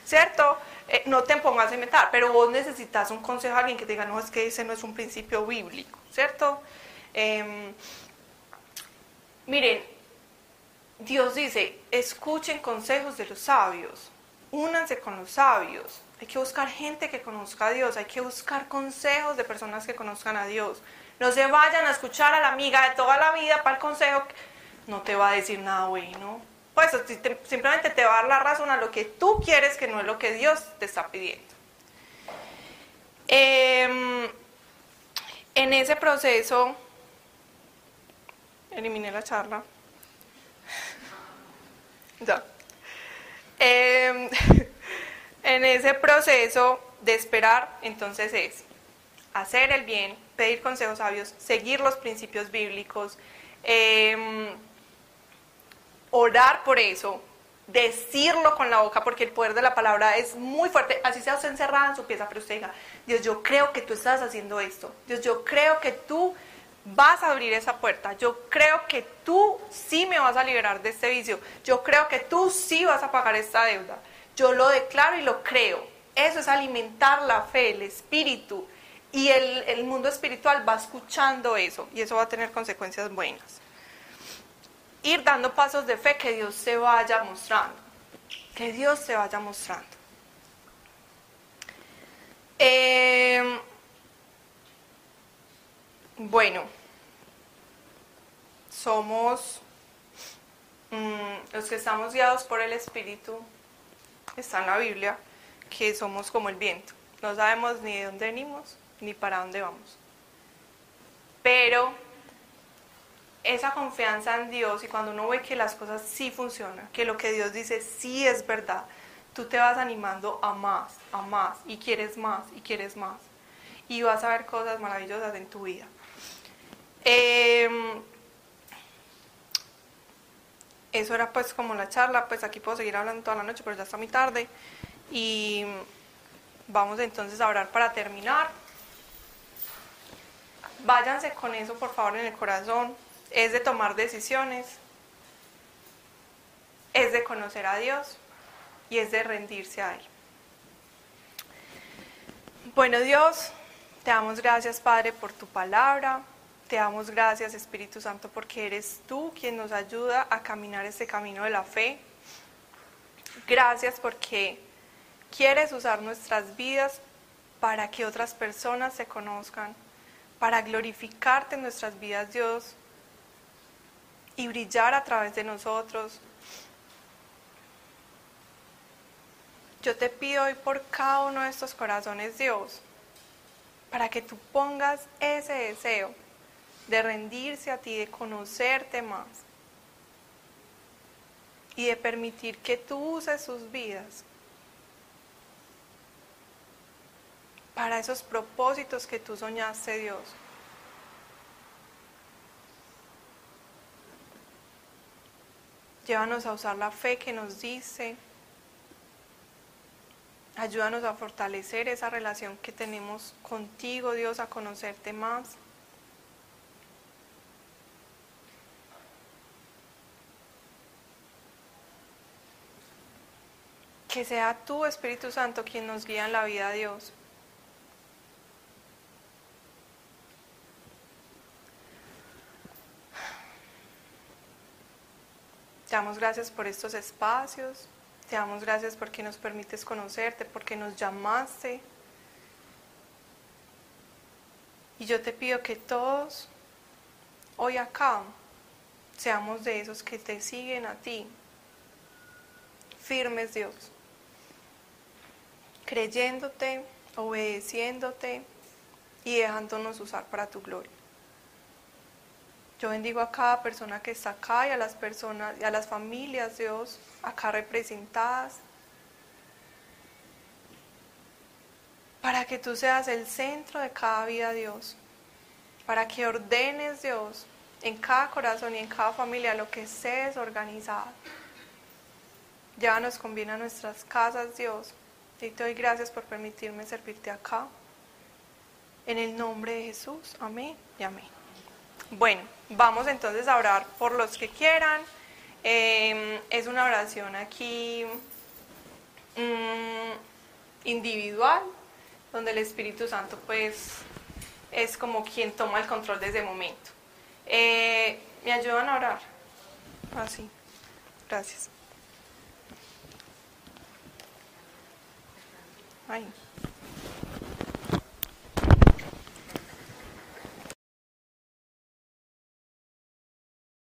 ¿cierto? Eh, no te pongas a inventar, pero vos necesitas un consejo a alguien que te diga, no, es que ese no es un principio bíblico, ¿cierto? Em, miren, Dios dice, escuchen consejos de los sabios, únanse con los sabios, hay que buscar gente que conozca a Dios, hay que buscar consejos de personas que conozcan a Dios. No se vayan a escuchar a la amiga de toda la vida para el consejo, no te va a decir nada bueno. Pues simplemente te va a dar la razón a lo que tú quieres, que no es lo que Dios te está pidiendo. Em, en ese proceso, eliminé la charla. ya. Eh, en ese proceso de esperar, entonces es hacer el bien, pedir consejos sabios, seguir los principios bíblicos, em, orar por eso, decirlo con la boca, porque el poder de la palabra es muy fuerte, así sea usted encerrada en su pieza, pero usted diga, Dios, yo creo que tú estás haciendo esto, Dios, yo creo que tú vas a abrir esa puerta, yo creo que tú sí me vas a liberar de este vicio, yo creo que tú sí vas a pagar esta deuda. Yo lo declaro y lo creo. Eso es alimentar la fe, el espíritu. Y el, mundo espiritual va escuchando eso y eso va a tener consecuencias buenas. Ir dando pasos de fe que Dios se vaya mostrando. Que Dios se vaya mostrando. Em, bueno, somos mm, los que estamos guiados por el Espíritu está en la Biblia, que somos como el viento. No sabemos ni de dónde venimos ni para dónde vamos. Pero esa confianza en Dios y cuando uno ve que las cosas sí funcionan, que lo que Dios dice sí es verdad, tú te vas animando a más, a más, y quieres más, y quieres más. Y vas a ver cosas maravillosas en tu vida. Eh, eso era pues como la charla, pues aquí puedo seguir hablando toda la noche, pero ya está muy tarde. Y vamos entonces a orar para terminar. Váyanse con eso por favor en el corazón. Es de tomar decisiones, es de conocer a Dios y es de rendirse a Él. Bueno Dios, Te damos gracias, Padre, por tu palabra. Te damos gracias, Espíritu Santo, porque eres tú quien nos ayuda a caminar este camino de la fe. Gracias porque quieres usar nuestras vidas para que otras personas se conozcan, para glorificarte en nuestras vidas, Dios, y brillar a través de nosotros. Yo te pido hoy por cada uno de estos corazones, Dios, para que tú pongas ese deseo de rendirse a ti, de conocerte más y de permitir que tú uses sus vidas para esos propósitos que tú soñaste, Dios. Llévanos a usar la fe que nos dice. Ayúdanos a fortalecer esa relación que tenemos contigo, Dios, a conocerte más. Que sea tú, Espíritu Santo, quien nos guía en la vida, Dios. Te damos gracias por estos espacios, te damos gracias porque nos permites conocerte, porque nos llamaste. Y yo te pido que todos hoy acá seamos de esos que te siguen a ti, firmes Dios, creyéndote, obedeciéndote y dejándonos usar para tu gloria. Yo bendigo a cada persona que está acá y a las personas a las familias, Dios, acá representadas. Para que tú seas el centro de cada vida, Dios. Para que ordenes, Dios, en cada corazón y en cada familia lo que esté desorganizado. Ya nos conviene a nuestras casas, Dios. Y te doy gracias por permitirme servirte acá. En el nombre de Jesús. Amén y amén. Bueno, vamos entonces a orar por los que quieran. Em, es una oración aquí mm, individual, donde el Espíritu Santo pues es como quien toma el control desde ese momento. Eh, ¿Me ayudan a orar? Así, ah, gracias. Ay.